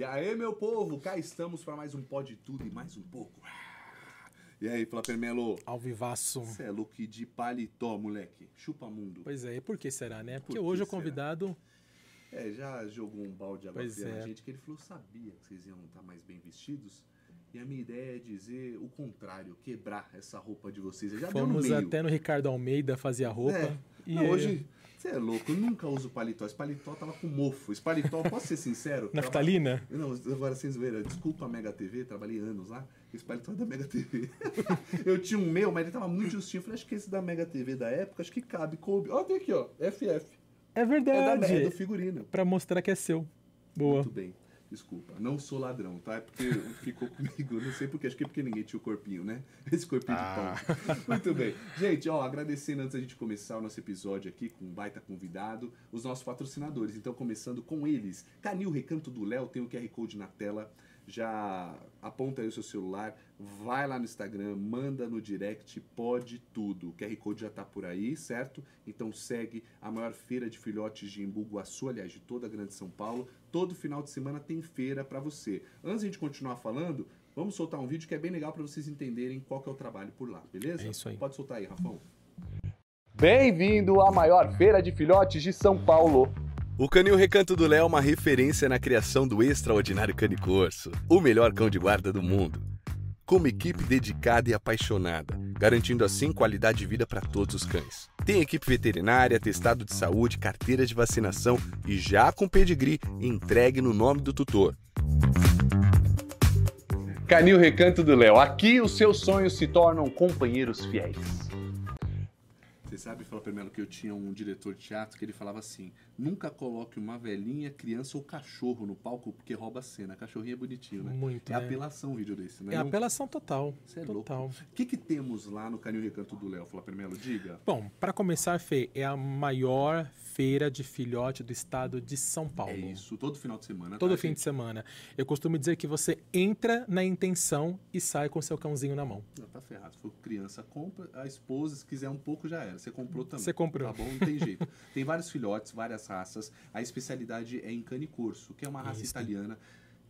E aí, meu povo, cá estamos para mais um Pode Tudo e mais um pouco. E aí, Flapper Melo? Ao vivaço. Você é look de paletó, moleque. Chupa mundo. Pois é, e por que será, né? Porque Por hoje o convidado. É, já jogou um balde de água Pois fria na é. gente, que ele falou, sabia que vocês iam estar mais bem vestidos? E a minha ideia é dizer o contrário, quebrar essa roupa de vocês. Já deu no Fomos meio. até no Ricardo Almeida fazer a roupa. É. E Não, hoje, você é louco, eu nunca uso paletó. Esse paletó tava com mofo. Esse paletó, posso ser sincero? tava- Naftalina? Não, agora sem zoeira, desculpa a Mega TV, trabalhei anos lá. Esse paletó é da Mega TV. eu tinha um meu, mas ele tava muito justinho. Eu falei, acho que esse da Mega TV da época, acho que cabe, coube. Ó, tem aqui, ó, FF. É É, da, verdade. é do figurino. Pra mostrar que é seu. Boa. Muito bem. Desculpa, não sou ladrão, tá? É porque ficou comigo, não sei porquê, acho que é porque ninguém tinha o corpinho, né? Esse corpinho Ah. de pão. Muito bem. Gente, ó, agradecendo antes da gente começar o nosso episódio aqui com um baita convidado, os nossos patrocinadores. Então, começando com eles. Canil Recanto do Léo, tem o QR Code na tela. Já aponta aí o seu celular, vai lá no Instagram, manda no direct, pode tudo. O QR Code já tá por aí, certo? Então segue a maior feira de filhotes de Embu Guaçu, aliás, de toda a Grande São Paulo. Todo final de semana tem feira para você. Antes de a gente continuar falando, vamos soltar um vídeo que é bem legal para vocês entenderem qual que é o trabalho por lá, beleza? É isso aí. Pode soltar aí, Rafão. Bem-vindo à maior feira de filhotes de São Paulo. O Canil Recanto do Léo é uma referência na criação do extraordinário canicorso, o melhor cão de guarda do mundo. Com uma equipe dedicada e apaixonada, garantindo assim qualidade de vida para todos os cães. Tem equipe veterinária, atestado de saúde, carteira de vacinação e já com pedigree entregue no nome do tutor. Canil Recanto do Léo. Aqui os seus sonhos se tornam companheiros fiéis. Você sabe, Fala Melo, que eu tinha um diretor de teatro que ele falava assim: nunca coloque uma velhinha, criança ou cachorro no palco porque rouba a cena. Cachorrinho é bonitinho, né? Muito, É né? apelação vídeo desse, né? É apelação total. Você é total. louco. O que, que temos lá no Canil Recanto do Léo, Flávio Melo? Diga. Bom, para começar, Fê, é a maior feira de filhote do estado de São Paulo. É isso, todo final de semana. Todo tá, fim gente? de semana. Eu costumo dizer que você entra na intenção e sai com seu cãozinho na mão. Não, tá ferrado. Se for criança, compra. A esposa, se quiser um pouco, já era. Você comprou também. Você comprou. Tá bom? Não tem jeito. tem vários filhotes, várias raças. A especialidade é em cane corso, que é uma raça Isso. italiana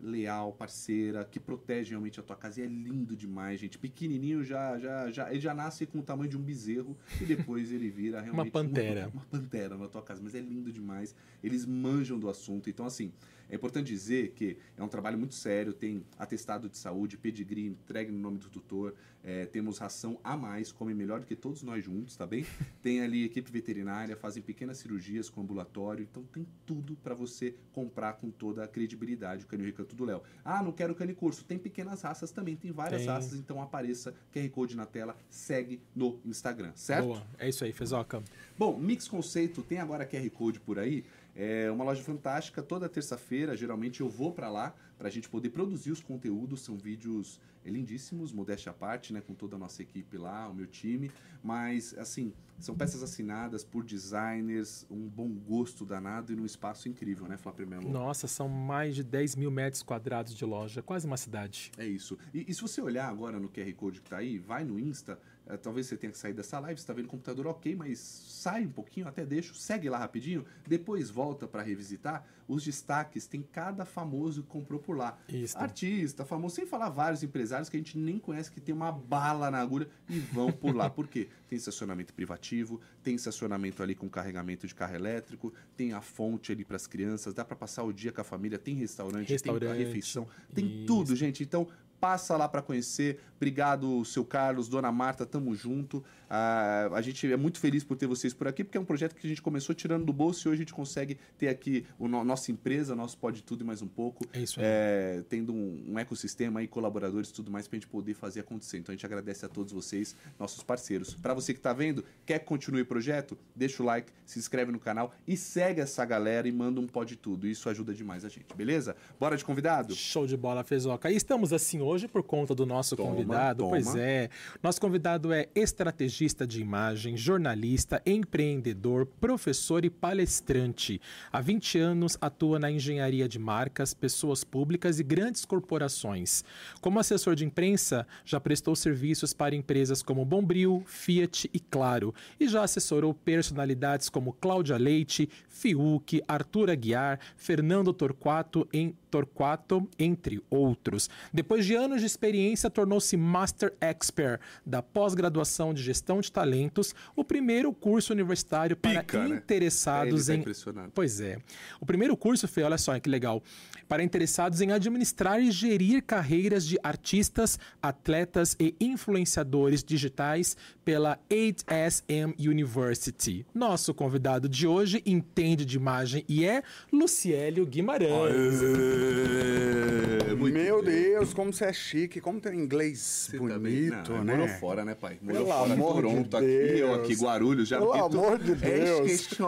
leal, parceira, que protege realmente a tua casa. E é lindo demais, gente. Pequenininho já, já, já, ele já nasce com o tamanho de um bezerro e depois ele vira realmente pantera. Uma, uma pantera na tua casa. Mas é lindo demais. Eles manjam do assunto. Então, assim, é importante dizer que é um trabalho muito sério. Tem atestado de saúde, pedigree entregue no nome do tutor. É, temos ração a mais, come melhor do que todos nós juntos, tá bem? Tem ali equipe veterinária, fazem pequenas cirurgias com ambulatório, então tem tudo para você comprar com toda a credibilidade o Canil Recanto do Léo. Ah, não quero cane curso. Tem pequenas raças também, tem várias Tem. raças, então apareça QR Code na tela, segue no Instagram, certo? Boa. É isso aí, Fezoca. Bom, Mix Conceito tem agora QR Code por aí. É uma loja fantástica. Toda terça-feira, geralmente, eu vou para lá para a gente poder produzir os conteúdos. São vídeos lindíssimos, modéstia à parte, né? Com toda a nossa equipe lá, o meu time. Mas, assim, são peças assinadas por designers, um bom gosto danado e num espaço incrível, né, Flávio Melo? Nossa, são mais de 10 mil metros quadrados de loja, quase uma cidade. É isso. E, e se você olhar agora no QR Code que tá aí, vai no Insta, talvez você tenha que sair dessa live, você tá vendo o computador ok, mas sai um pouquinho, até deixa, segue lá rapidinho, depois volta para revisitar. Os destaques tem cada famoso que comprou por lá. Isso. Artista, famoso, sem falar vários empresários que a gente nem conhece que tem uma bala na agulha e vão por lá. Por quê? Tem estacionamento privativo, tem estacionamento ali com carregamento de carro elétrico, tem a fonte ali para as crianças, dá para passar o dia com a família, tem restaurante, tem Restaurante, a refeição, tem isso. tudo, gente. Então, passa lá para conhecer. Obrigado, seu Carlos, dona Marta, tamo junto. Ah, a gente é muito feliz por ter vocês por aqui, porque é um projeto que a gente começou tirando do bolso e hoje a gente consegue ter aqui o no- nossa empresa, nosso Pode Tudo e mais um pouco. É isso aí. É, tendo um, um ecossistema aí, colaboradores e tudo mais pra gente poder fazer acontecer. Então a gente agradece a todos vocês, nossos parceiros. Para você que tá vendo, quer que continue o projeto? Deixa o like, se inscreve no canal e segue essa galera e manda um Pode Tudo. Isso ajuda demais a gente, beleza? Bora de convidado? Show de bola, Fezoca. E estamos assim hoje por conta do nosso Toma, convidado. Toma. Pois é. Nosso convidado é estrategista de imagem, jornalista, empreendedor, professor e palestrante. Há 20 anos atua na engenharia de marcas, pessoas públicas e grandes corporações. Como assessor de imprensa, já prestou serviços para empresas como Bombril, Fiat e Claro, e já assessorou personalidades como Cláudia Leite, Fiuk, Arthur Aguiar, Fernando Torquato, em Torquato, entre outros. Depois de anos de experiência, tornou-se Master Expert da pós-graduação de Gestão de Talentos, o primeiro curso universitário para Pica, né? interessados É, ele tá em. Pois é. O primeiro curso foi, olha só que legal, para interessados em administrar e gerir carreiras de artistas, atletas e influenciadores digitais pela 8SM University. Nosso convidado de hoje entende de imagem e é Luciélio Guimarães. É, muito Meu bem. Deus, como você é chique, como tem inglês Você também- bonito, não, né? Morou fora, né, pai? Morou Pelo fora, amor de Toronto, aqui, eu aqui, Deus. Guarulhos, já Pelo amor de É Deus.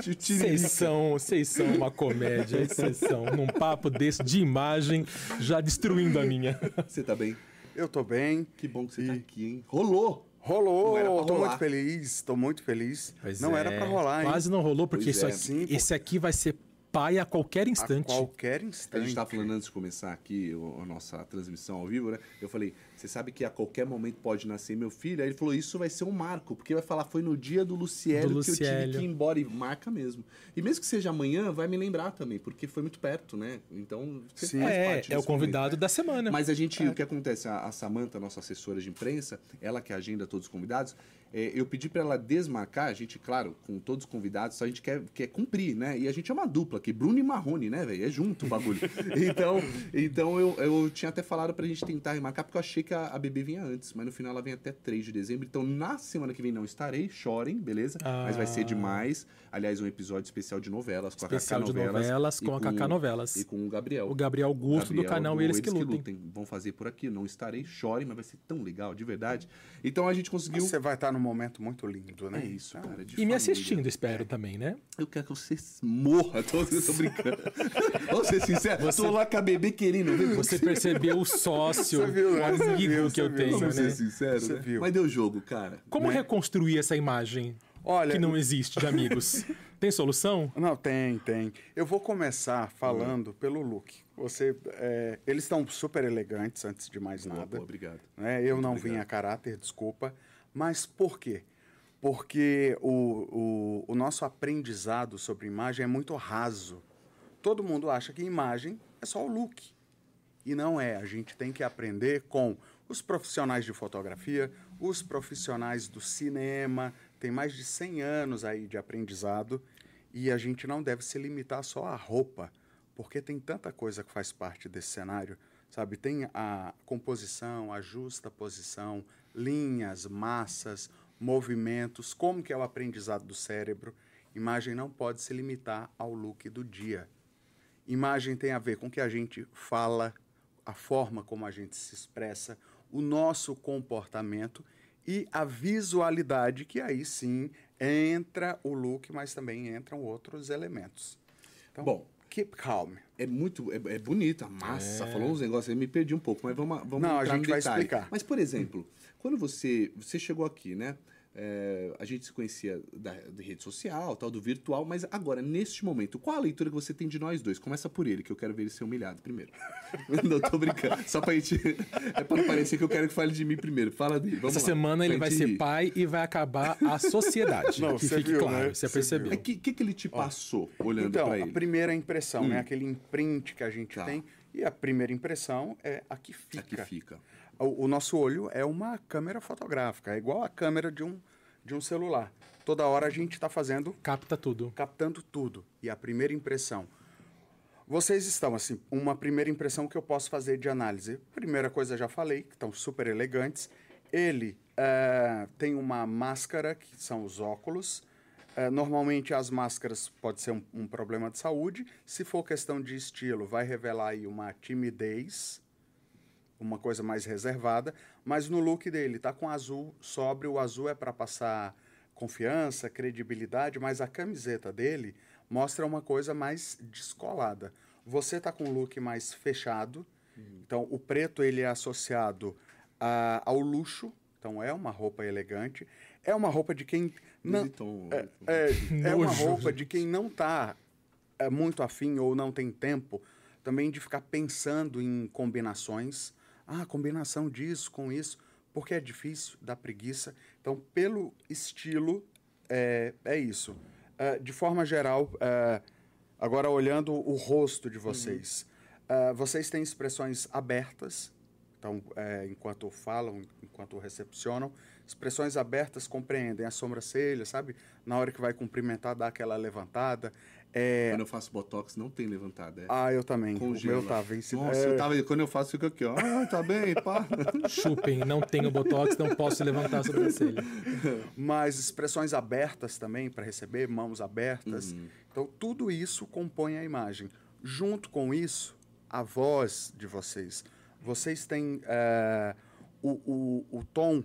Vocês são, vocês são uma comédia, vocês são. Num papo desse de imagem, já destruindo a minha. Você tá bem? Eu tô bem. Que bom que você E- tá aqui, hein? Rolou! Rolou, Não era pra tô rolar. muito feliz, tô muito feliz. Pois não é, era pra rolar, hein? Quase não rolou, porque Pois isso é. aqui- esse aqui vai ser pai a qualquer A instante. qualquer A instante. gente tava falando antes de começar aqui a nossa transmissão ao vivo, né? Eu falei, você sabe que a qualquer momento pode nascer meu filho? Aí ele falou, isso vai ser um marco, porque vai falar, foi no dia do Luciélio, Do que eu tive que ir embora e marca mesmo. E mesmo que seja amanhã, vai me lembrar também, porque foi muito perto, né? Então, você Sim. faz É, parte é o convidado momento, da semana. Mas a gente, o que acontece, a, a Samanta, nossa assessora de imprensa, ela que agenda todos os convidados, é, eu pedi pra ela desmarcar, a gente, claro, com todos os convidados, a gente quer, quer cumprir, né? E a gente é uma dupla aqui, Bruno e Marrone, né, velho? É junto o bagulho. então, então eu, eu tinha até falado pra gente tentar remarcar, porque eu achei que a, a bebê vinha antes, mas no final ela vem até 3 de dezembro. Então, na semana que vem não estarei, chorem, beleza? Mas vai ser Ah. demais. Aliás, um episódio especial de novelas, com Especial a de Kaká Novelas. novelas com a Kaká Novelas. E com o Gabriel. O Gabriel Gusto do canal Eles, que, lutem. Vão fazer por aqui, não estarei, chorem, mas vai ser tão legal, de verdade. Então a gente conseguiu. Você vai estar num momento muito lindo, né? É isso, cara. de E me família. assistindo, espero também, né? Eu quero que você morra. Tô, eu tô brincando. Vamos ser sincero. Tô lá com a bebê querendo ver Você percebeu o sócio, Você viu, o né? Você amigo viu, que eu viu. tenho, Vamos né? ser sinceros, Você né? viu. Mas deu jogo, cara. Como reconstruir essa imagem Olha, que não existe de amigos? Tem solução? Não, tem, tem. Eu vou começar falando pelo look. Você, é, eles estão super elegantes, antes de mais Boa, nada. boa, obrigado. né? Eu não obrigado. vim a caráter, desculpa. Mas por quê? Porque o, o, o nosso aprendizado sobre imagem é muito raso. Todo mundo acha que imagem é só o look. E não é. A gente tem que aprender com os profissionais de fotografia, os profissionais do cinema. Tem mais de 100 anos aí de aprendizado. E a gente não deve se limitar só à roupa, porque tem tanta coisa que faz parte desse cenário. Sabe, tem a composição, a justa posição, linhas, massas, movimentos, como que é o aprendizado do cérebro. Imagem não pode se limitar ao look do dia. Imagem tem a ver com o que a gente fala, a forma como a gente se expressa, o nosso comportamento e a visualidade, que aí sim entra o look, mas também entram outros elementos. Então, Bom. keep calm. É muito. É, é bonito, a massa. Falou uns negócios aí, me perdi um pouco, mas vamos, vamos Não, a entrar gente vai detalhe. explicar. Mas, por exemplo, quando você. Você chegou aqui, né? É, a gente se conhecia da, de rede social, tal, do virtual, mas agora, neste momento, qual a leitura que você tem de nós dois? Começa por ele, que eu quero ver ele ser humilhado primeiro. não tô brincando. Só pra gente. É pra parecer que eu quero que fale de mim primeiro. Fala dele. Vamos Essa lá, semana ele vai ser pai e vai acabar a sociedade. Não, que fique viu, claro, né? você Você percebeu. O que, que, que ele te passou olhando Então, pra a ele? primeira impressão, né? Aquele imprint que a gente Tá. tem. E a primeira impressão é a que fica. Aqui fica. O, o nosso olho é uma câmera fotográfica, é igual a câmera de um, de um celular. Toda hora a gente está fazendo, Capta tudo. captando tudo. E a primeira impressão. Vocês estão, assim, uma primeira impressão que eu posso fazer de análise. Primeira coisa, já falei, que estão super elegantes. Ele eh, tem uma máscara, que são os óculos. Eh, normalmente as máscaras pode ser um, um problema de saúde. Se for questão de estilo, vai revelar aí uma timidez, uma coisa mais reservada. Mas no look dele tá com azul sóbrio. O azul é para passar confiança, credibilidade, mas a camiseta dele mostra uma coisa mais descolada. Você tá com um look mais fechado. Então o preto ele é associado a- ao luxo. Então é uma roupa elegante. É uma roupa de quem não Vuitton, é, Vuitton. é, é uma Nojo, roupa de quem não está é, muito afim ou não tem tempo também de ficar pensando em combinações. Ah, combinação disso com isso, porque é difícil, dá preguiça. Então, pelo estilo, é, é isso. É, de forma geral, é, Agora, olhando o rosto de vocês, ah, vocês têm expressões abertas, então, é, enquanto falam, enquanto recepcionam, expressões abertas compreendem a sobrancelha, sabe? Na hora que vai cumprimentar, dá aquela levantada. É, Quando eu faço botox, não tem levantada. É. ah, eu também. Congela. O meu tá vencido. Nossa, É, eu tava, quando eu faço, fica aqui, ó. Ah, tá bem, pá. Chupem, não tenho botox, não posso levantar a sobrancelha. Mas expressões abertas também para receber, mãos abertas. Então, tudo isso compõe a imagem. Junto com isso, a voz de vocês. Vocês têm eh, o, o, o tom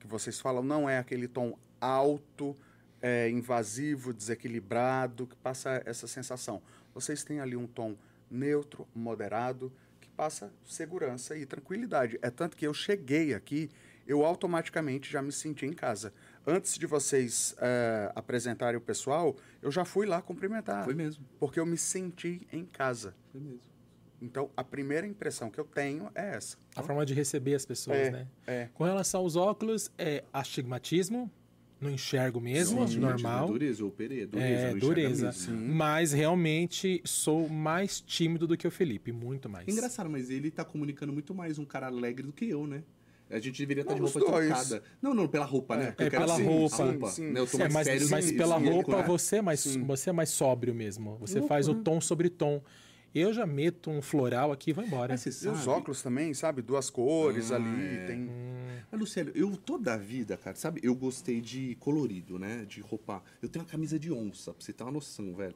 que vocês falam não é aquele tom alto, eh, invasivo, desequilibrado, que passa essa sensação. Vocês têm ali um tom neutro, moderado, que passa segurança e tranquilidade. É tanto que eu cheguei aqui, eu automaticamente já me senti em casa. Antes de vocês eh, apresentarem o pessoal, eu já fui lá cumprimentar. Foi mesmo. Porque eu me senti em casa. Foi mesmo. Então, a primeira impressão que eu tenho é essa. A forma de receber as pessoas, É, né? é. Com relação aos óculos, é astigmatismo, não enxergo mesmo, Sim, normal. Dureza ou perê, dureza. É, dureza. mesmo. Mas realmente sou mais tímido do que o Felipe, muito mais. Engraçado, mas ele tá comunicando muito mais um cara alegre do que eu, né? A gente deveria estar de Não, roupa trocada. Não, não, pela roupa, né? Porque eu É, pela dizer, roupa. a roupa Sim, né? Eu tô É, mais mas, sério mas que- pela roupa você é mais você é mais sóbrio mesmo. Você faz o tom sobre tom. Eu já meto um floral aqui e vou embora. Mas você E os óculos também, sabe? Duas cores Ah, ali. é. Tem... Mas, Luciano, eu toda a vida, cara, sabe? Eu gostei de colorido, né? De roupa. Eu tenho uma camisa de onça, pra você ter uma noção, velho.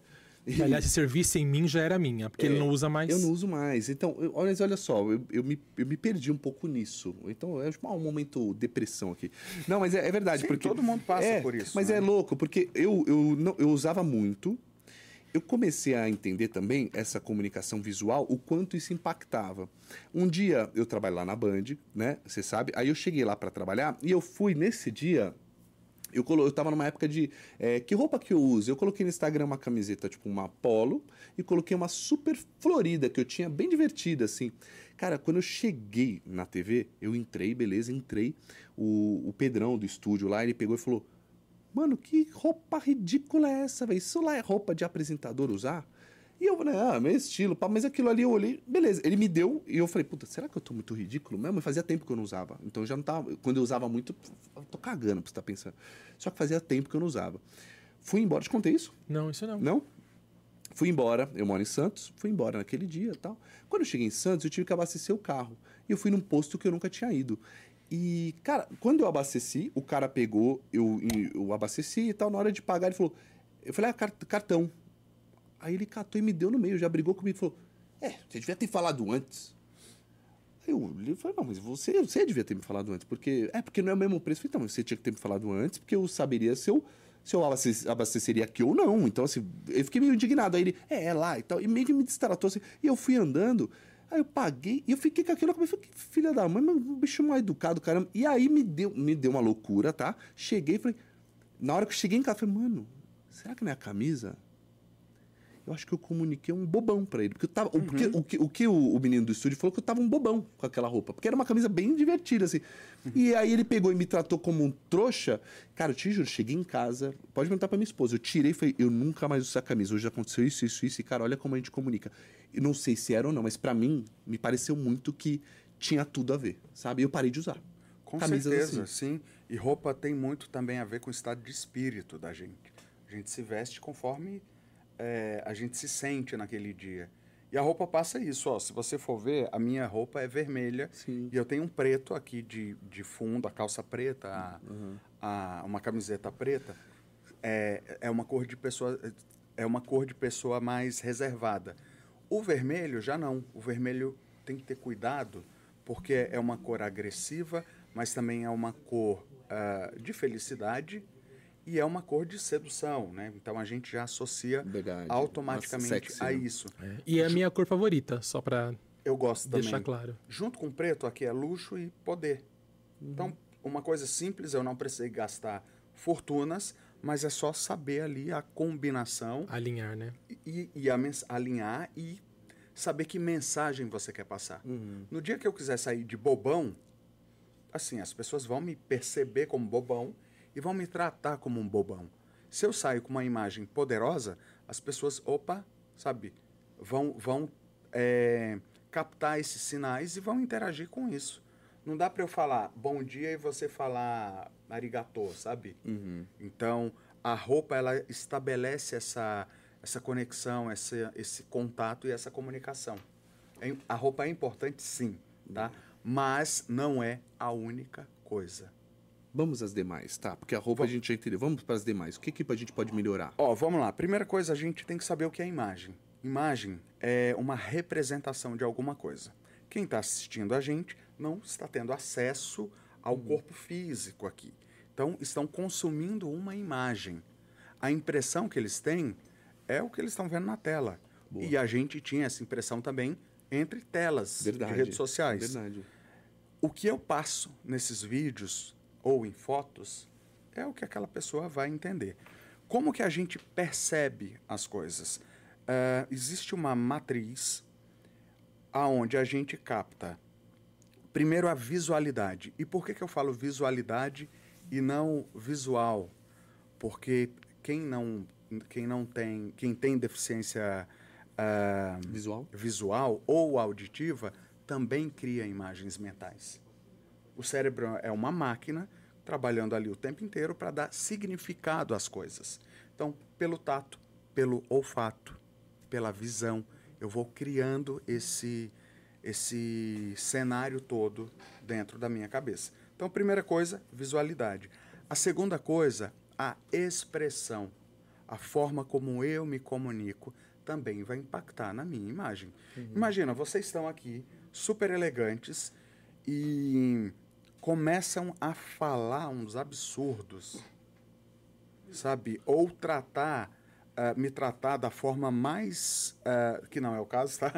Aliás, se servisse em mim já era minha, porque ele não usa mais. É, Eu não uso mais. Então, eu- olha, olha só, eu, eu, me, eu me perdi um pouco nisso. Então, é um momento depressão aqui. Não, mas é, é verdade. Sim, porque todo mundo passa é, por isso, Mas né? é louco, porque eu, eu, não, eu usava muito. Eu comecei a entender também essa comunicação visual, o quanto isso impactava. Um dia eu trabalho lá na Band, né? Você sabe. Aí eu cheguei lá para trabalhar e eu fui nesse dia. Eu, colo... eu tava numa época de. é, que roupa que eu uso? Eu coloquei no Instagram uma camiseta, tipo uma polo, e coloquei uma super florida, que eu tinha bem divertida, assim. Cara, quando eu cheguei na TV, eu entrei, beleza, entrei. O, o Pedrão do estúdio lá, ele pegou e falou: Mano, que roupa ridícula é essa, velho? Isso lá é roupa de apresentador usar? E eu falei, ah, meu estilo, pá, mas aquilo ali eu olhei, beleza. Ele me deu e eu falei, puta, será que eu tô muito ridículo mesmo? Fazia tempo que eu não usava. Então eu já não tava. Quando eu usava muito, eu tô cagando pra você tá pensando. Só que fazia tempo que eu não usava. Fui embora, te contei isso? Não, isso não. Não? Fui embora, eu moro em Santos, fui embora naquele dia e tal. Quando eu cheguei em Santos, eu tive que abastecer o carro. E eu fui num posto que eu nunca tinha ido. E, cara, quando eu abasteci, o cara pegou, eu, eu abasteci e tal, na hora de pagar, ele falou. Eu falei, ah, car- cartão. Aí ele catou e me deu no meio, já brigou comigo e falou: É, você devia ter falado antes. Aí eu olhei e falei, não, mas você, você devia ter me falado antes, porque. É, porque não é o mesmo preço. Eu então, você tinha que ter me falado antes, porque eu saberia se eu, se eu abaste- abasteceria aqui ou não. Então, assim, eu fiquei meio indignado. Aí ele, é, é lá e tal. E meio que me destratou assim. E eu fui andando, aí eu paguei, e eu fiquei com aquilo, eu falei, que filha da mãe, mas um bicho mal educado, caramba. E aí me deu, me deu uma loucura, tá? Cheguei e falei, na hora que eu cheguei em casa, eu falei, mano, será que não é a camisa? eu acho que eu comuniquei um bobão pra ele. Porque, eu tava, o- porque o, que, o que o, o menino do estúdio falou que eu tava um bobão com aquela roupa. Porque era uma camisa bem divertida, assim. E aí ele pegou e me tratou como um trouxa. Cara, eu te juro, cheguei em casa, pode perguntar pra minha esposa. Eu tirei e falei, eu nunca mais uso essa camisa. Hoje aconteceu isso, isso, isso. E, cara, olha como a gente comunica. E não sei se era ou não, mas pra mim, me pareceu muito que tinha tudo a ver, sabe? E eu parei de usar. Com Camisas certeza, assim. sim. E roupa tem muito também a ver com o estado de espírito da gente. A gente se veste conforme é, a gente se sente naquele dia. E a roupa passa isso, ó. Se você for ver, a minha roupa é vermelha Sim. e eu tenho um preto aqui de, de fundo, a calça preta, a, a- uma camiseta preta. É, é uma cor de pessoa é uma cor de pessoa mais reservada. O vermelho já não. O vermelho tem que ter cuidado porque é uma cor agressiva, mas também é uma cor ah, de felicidade e é uma cor de sedução, né? Então a gente já associa Verdade. automaticamente Nossa, sexy, a né? isso. E é a minha cor favorita, só pra Eu gosto também. deixar claro. Junto com o preto, aqui é luxo e poder. Então, uma coisa simples, eu não precisei gastar fortunas, mas é só saber ali a combinação Alinhar, né? e, e a mens- alinhar e saber que mensagem você quer passar. No dia que eu quiser sair de bobão, assim, as pessoas vão me perceber como bobão e vão me tratar como um bobão. Se eu saio com uma imagem poderosa, as pessoas, opa, sabe, vão, vão é, captar esses sinais e vão interagir com isso. Não dá para eu falar bom dia e você falar arigatô, sabe? Então, a roupa, ela estabelece essa, essa conexão, esse, esse contato e essa comunicação. É- A roupa é importante, sim, tá? Mas não é a única coisa. Vamos às demais, tá? Porque a roupa a gente já entendeu. Vamos para as demais. O que, que a gente pode melhorar? Ó, vamos lá. Primeira coisa, a gente tem que saber o que é imagem. Imagem é uma representação de alguma coisa. Quem está assistindo a gente não está tendo acesso ao corpo físico aqui. Então, estão consumindo uma imagem. A impressão que eles têm é o que eles estão vendo na tela. E a gente tinha essa impressão também entre telas Verdade. de redes sociais. Verdade. O que eu passo nesses vídeos ou em fotos é o que aquela pessoa vai entender. Como que a gente percebe as coisas? Ah, existe uma matriz aonde a gente capta primeiro a visualidade. E por que, que eu falo visualidade e não visual? Porque quem não, quem não tem, quem tem deficiência ah, Visual? visual ou auditiva também cria imagens mentais. O cérebro é uma máquina trabalhando ali o tempo inteiro para dar significado às coisas. Então, pelo tato, pelo olfato, pela visão, eu vou criando esse esse cenário todo dentro da minha cabeça. Então, primeira coisa, visualidade. A segunda coisa, a expressão. A forma como eu me comunico também vai impactar na minha imagem. Imagina, vocês estão aqui super elegantes e começam a falar uns absurdos, sabe? Ou tratar, ah, me tratar da forma mais, ah, que não é o caso, tá?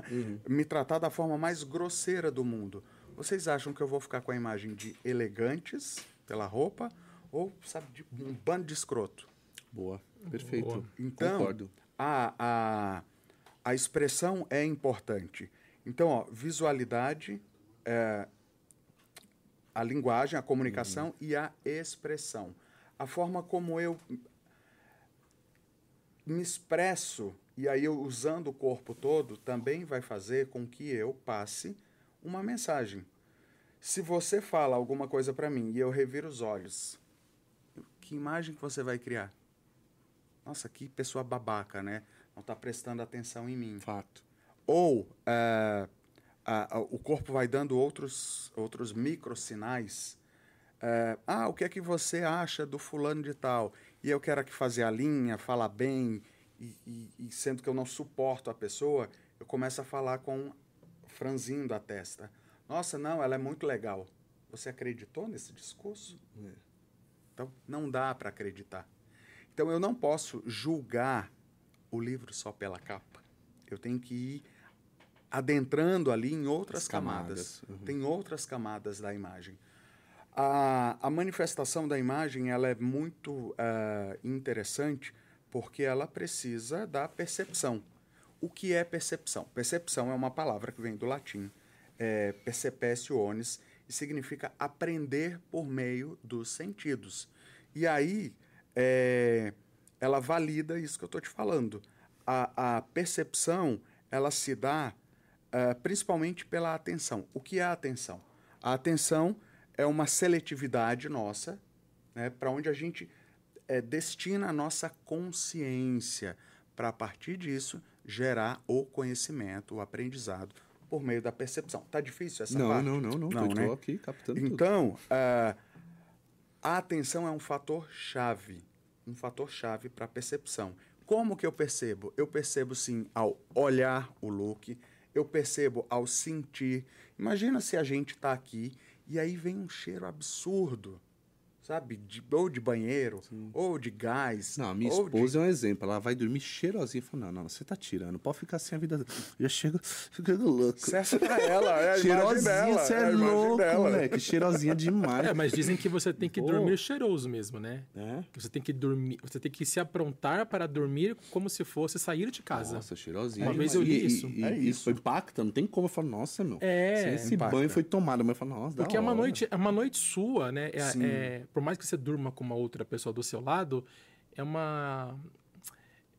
Me tratar da forma mais grosseira do mundo. Vocês acham que eu vou ficar com a imagem de elegantes pela roupa ou, sabe, de um bando de escroto? Boa. Perfeito. Boa. Então, Concordo. a, a, a expressão é importante. Então, ó, visualidade, é, a linguagem, a comunicação e a expressão. A forma como eu me expresso, e aí eu usando o corpo todo, também vai fazer com que eu passe uma mensagem. Se você fala alguma coisa para mim e eu reviro os olhos, que imagem que você vai criar? Nossa, que pessoa babaca, né? Não está prestando atenção em mim. Fato. Ou ah, ah, ah, o corpo vai dando outros, outros microsinais. Ah, ah, o que é que você acha do fulano de tal? E eu quero aqui fazer a linha, falar bem, e, e- e sendo que eu não suporto a pessoa, eu começo a falar com franzindo a testa. Nossa, não, ela é muito legal. Você acreditou nesse discurso? Então, não dá para acreditar. Então, eu não posso julgar o livro só pela capa. Eu tenho que ir adentrando ali em outras As camadas. camadas, uhum. Tem outras camadas da imagem. A, a manifestação da imagem ela é muito ah, interessante porque ela precisa da percepção. O que é percepção? Percepção é uma palavra que vem do latim, é, perceptionis, e significa aprender por meio dos sentidos. E aí, é, ela valida isso que eu estou te falando. A, a percepção, ela se dá ah, principalmente pela atenção. O que é a atenção? A atenção é uma seletividade nossa, né, para onde a gente eh, destina a nossa consciência para, a partir disso, gerar o conhecimento, o aprendizado, por meio da percepção. Tá difícil essa Não, parte? não, não, não. Não, Tô, né? aqui captando tudo. Então, ah, a atenção é um fator chave, um fator chave para a percepção. Como que eu percebo? Eu percebo sim ao olhar o look, eu percebo ao sentir. Imagina se a gente está aqui e aí vem um cheiro absurdo, sabe? De- ou de banheiro, ou de gás. Não, a minha ou de- esposa é um exemplo. Ela vai dormir cheirosinha e fala: Não, não, você tá tirando. Pode ficar assim a vida. Já chega ficando louco. Serve pra ela, é Cheirosinha, dela. você é é, louco, dela. moleque. Cheirosinha demais. É, mas dizem que você tem que Pô. dormir cheiroso mesmo, né? É? Que você tem que dormir, você tem que se aprontar para dormir como se fosse sair de casa. Nossa, cheirosinha. Uma demais. vez eu li E- isso. E, É e isso. impacta, não tem como. Eu falo, nossa, meu. É, se esse impacta. banho foi tomado, mas eu falo, nossa, Porque é uma noite, é uma noite sua, né? É- Sim. é- por mais que você durma com uma outra pessoa do seu lado, é uma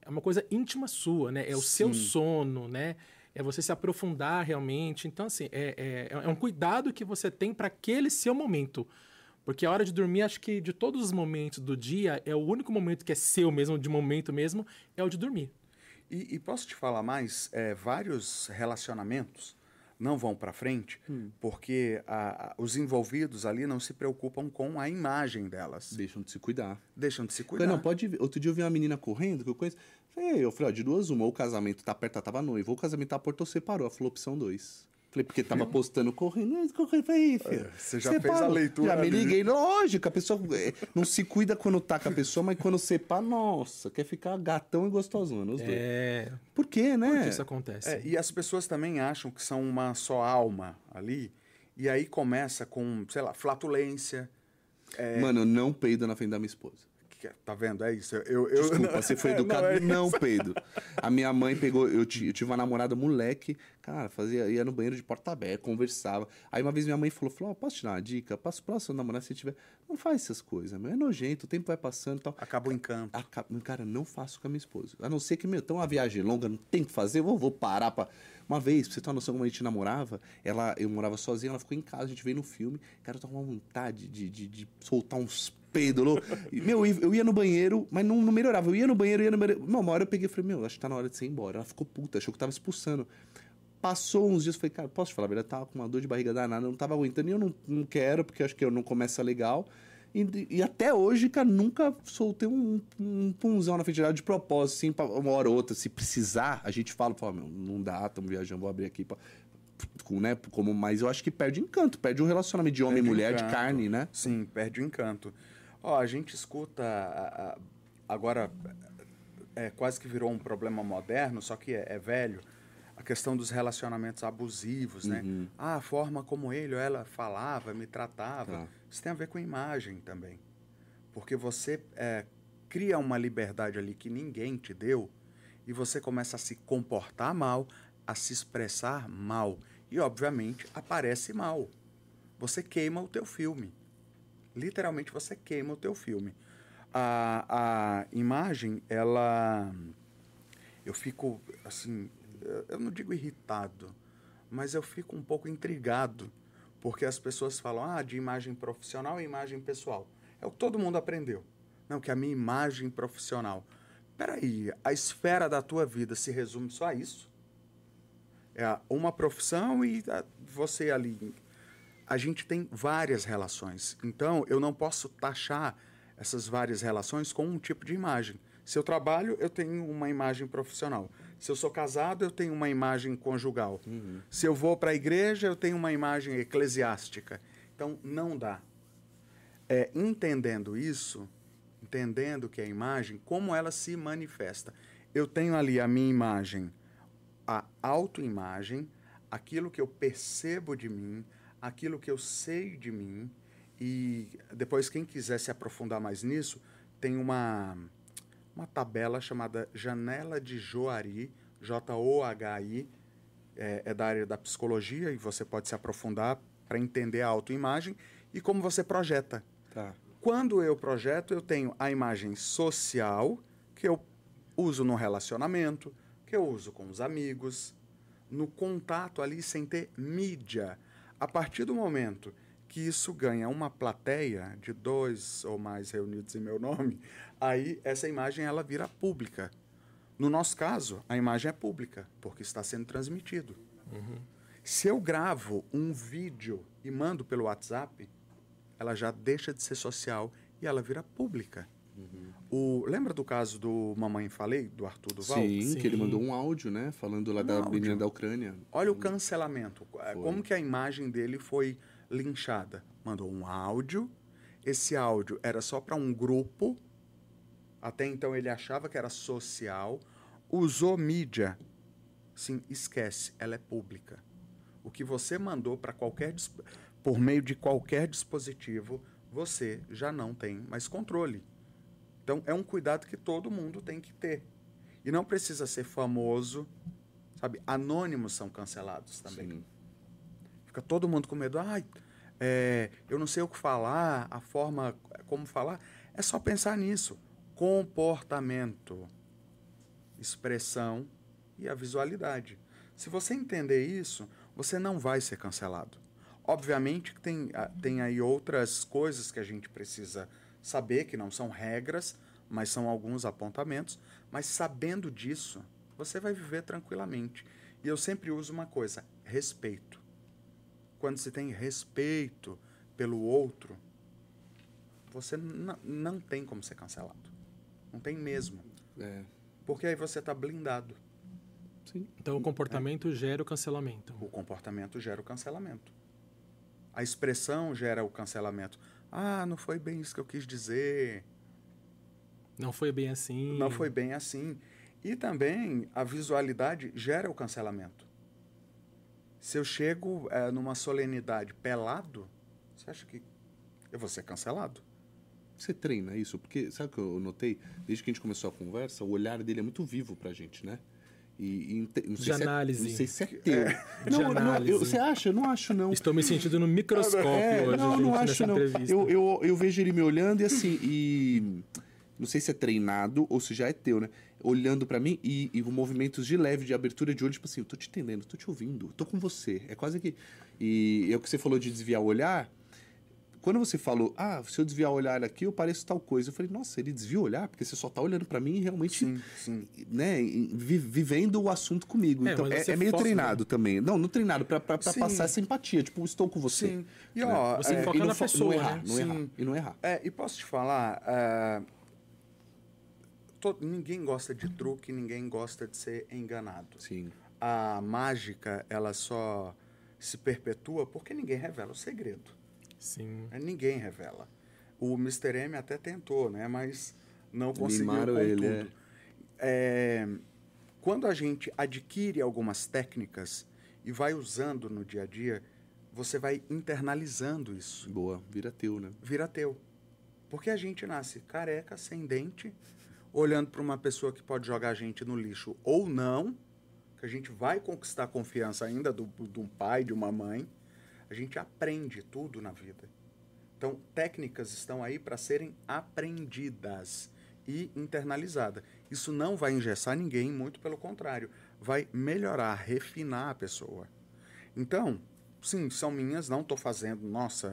é uma coisa íntima sua, né? É o seu Sim. sono, né? É você se aprofundar realmente. Então, assim, é, é, é um cuidado que você tem para aquele seu momento. Porque a hora de dormir, acho que de todos os momentos do dia, é o único momento que é seu mesmo, de momento mesmo, é o de dormir. E, e posso te falar mais? É, vários relacionamentos não vão para frente porque a- a- os envolvidos ali não se preocupam com a imagem delas. Deixam de se cuidar. Deixam de se cuidar. Não, pode. Outro dia eu vi uma menina correndo que eu conheço. Falei, eu falei, ó, de duas uma, ou o casamento tá perto, ela tava noiva, ou o casamento tá perto, ou separou. Ela falou opção dois. Falei, porque tava postando correndo. "Ah, correndo". Falei, filho, É, você já fez a leitura Já me ali. liguei, lógico, a pessoa é, não se cuida quando tá com a pessoa, mas quando separa, nossa, quer ficar gatão e gostosona, os dois. É. Por quê, né? Por que isso acontece? É, e as pessoas também acham que são uma só alma ali. E aí começa com, sei lá, flatulência. É. Mano, eu não peido na frente da minha esposa. Que- Tá vendo? É isso. Eu, eu, Desculpa, você foi Não, educado? é Não, isso. peido. A minha mãe pegou, eu, eu tive uma namorada moleque, cara, fazia, ia no banheiro de porta aberta, conversava. Aí uma vez minha mãe falou, falou, ó, posso te dar uma dica? Passo pra sua namorada se tiver. Não faz essas coisas, meu. É nojento, o tempo vai passando e tal. Acaba o encanto. Aca- Cara, não faço com a minha esposa. A não ser que, meu, tem uma viagem longa, não tem o que fazer, eu vou, vou parar pra. Uma vez, pra você ter uma noção como a gente namorava, ela, eu morava sozinha, ela ficou em casa, a gente veio no filme, cara, eu tava com uma vontade de, de, de soltar uns E, Meu, eu ia no banheiro, mas não, não melhorava. Eu ia no banheiro, ia no banheiro. Meu, uma hora eu peguei e falei, meu, acho que tá na hora de você ir embora. Ela ficou puta, achou que tava expulsando. Passou uns dias, falei, cara, posso te falar, a verdade? Eu tava com uma dor de barriga danada, não tava aguentando e eu não, não quero, porque acho que eu não começa legal. E, e até hoje, cara, nunca soltei um, um punzão na frente de propósito, assim, pra uma hora ou outra. Se precisar, a gente fala, fala, meu, não dá, estamos viajando, vou abrir aqui pra, né, como, mas eu acho que perde o encanto, perde o relacionamento de homem e Perde o mulher, de carne, né? Sim, perde o encanto. Ó, a gente escuta a- a- agora é quase que virou um problema moderno, só que é, é velho. A questão dos relacionamentos abusivos, né? Uhum. Ah, a forma como ele ou ela falava, me tratava. Tá. Isso tem a ver com imagem também. Porque você é, cria uma liberdade ali que ninguém te deu e você começa a se comportar mal, a se expressar mal. E, obviamente, aparece mal. Você queima o teu filme. Literalmente, você queima o teu filme. A, a imagem, ela... Eu fico, assim... eu- não digo irritado, mas eu fico um pouco intrigado. Porque as pessoas falam, ah, de imagem profissional e imagem pessoal. É o que todo mundo aprendeu. Não, que a minha imagem profissional. Peraí, a esfera da tua vida se resume só a isso? É uma profissão e você ali. A gente tem várias relações. Então, eu não posso taxar essas várias relações com um tipo de imagem. Se eu trabalho, eu tenho uma imagem profissional. Se eu sou casado, eu tenho uma imagem conjugal. Se eu vou para a igreja, eu tenho uma imagem eclesiástica. Então, não dá. É, entendendo isso, entendendo que a imagem, como ela se manifesta. Eu tenho ali a minha imagem, a autoimagem, aquilo que eu percebo de mim, aquilo que eu sei de mim. E depois, quem quiser se aprofundar mais nisso, tem uma, uma tabela chamada Janela de Joari, J-O-H-I, é, é da área da psicologia e você pode se aprofundar para entender a autoimagem e como você projeta. Tá. Quando eu projeto, eu tenho a imagem social, que eu uso no relacionamento, que eu uso com os amigos, no contato ali sem ter mídia. A partir do momento que isso ganha uma plateia de dois ou mais reunidos em meu nome, aí essa imagem ela vira pública. No nosso caso, a imagem é pública, porque está sendo transmitido. Se eu gravo um vídeo e mando pelo WhatsApp, ela já deixa de ser social e ela vira pública. O, lembra do caso do Mamãe Falei, do Arthur Duval? Sim, Sim. que ele mandou um áudio, né? Falando lá Um da áudio. menina da Ucrânia. Olha o cancelamento. É, Foi. Como que a imagem dele foi linchada? Mandou um áudio. Esse áudio era só para um grupo. Até então ele achava que era social. Usou mídia. Sim, esquece, ela é pública. O que você mandou para qualquer por meio de qualquer dispositivo, você já não tem mais controle. Então é um cuidado que todo mundo tem que ter. E não precisa ser famoso, sabe? Anônimos são cancelados também. Sim. Fica todo mundo com medo. Ai, é, eu não sei o que falar, a forma como falar. É só pensar nisso. comportamento, expressão e a visualidade. Se você entender isso, você não vai ser cancelado. Obviamente que tem, ah, tem aí outras coisas que a gente precisa saber, que não são regras, mas são alguns apontamentos. Mas sabendo disso, você vai viver tranquilamente. E eu sempre uso uma coisa: respeito. Quando se tem respeito pelo outro, você não tem como ser cancelado. Não tem mesmo. É. Porque aí você está blindado. Sim. Então o comportamento é. gera o cancelamento. O comportamento gera o cancelamento. A expressão gera o cancelamento. Ah, não foi bem isso que eu quis dizer. Não foi bem assim. Não foi bem assim. E também a visualidade gera o cancelamento. Se eu chego é, numa solenidade pelado, você acha que eu vou ser cancelado? Você treina isso? Porque, sabe o que eu notei? Desde que a gente começou a conversa, o olhar dele é muito vivo pra gente, né? E, e não, sei de análise. É, não sei se é teu. É. Não, não eu, você acha? Eu não acho, não. Estou me sentindo no microscópio é, hoje, não, gente, não acho, não. Eu, eu, eu vejo ele me olhando e assim, e não sei se é treinado ou se já é teu, né? Olhando para mim e, e movimentos de leve, de abertura de olho, tipo assim, eu tô te entendendo, tô te ouvindo, tô com você. É quase que. E é o que você falou de desviar o olhar. Quando você falou, ah, se eu desviar o olhar aqui, eu pareço tal coisa. Eu falei, nossa, ele desvia o olhar, porque você só tá olhando para mim e realmente, sim, sim. né, vivendo o assunto comigo. É, então, é, é, meio treinado também. Não, não treinado, para passar essa empatia. Tipo, estou com você. Sim. E, ó, você é, foca e não, na pessoa, não errar, né? não errar, e não errar. É, e posso te falar, uh todo, ninguém gosta de truque, ninguém gosta de ser enganado. Sim. A mágica, ela só se perpetua porque ninguém revela o segredo. Sim. É, ninguém revela. O Mr. M até tentou, né? Mas não conseguiu com ele, tudo. É. É, quando a gente adquire algumas técnicas e vai usando no dia a dia, você vai internalizando isso. Boa, vira teu, né? Vira teu. Porque a gente nasce careca, sem dente, olhando para uma pessoa que pode jogar a gente no lixo ou não, que a gente vai conquistar a confiança ainda do, de um pai, de uma mãe, a gente aprende tudo na vida. Então, técnicas estão aí para serem aprendidas e internalizadas. Isso não vai engessar ninguém, muito pelo contrário, vai melhorar, refinar a pessoa. Então, sim, são minhas, não estou fazendo, nossa,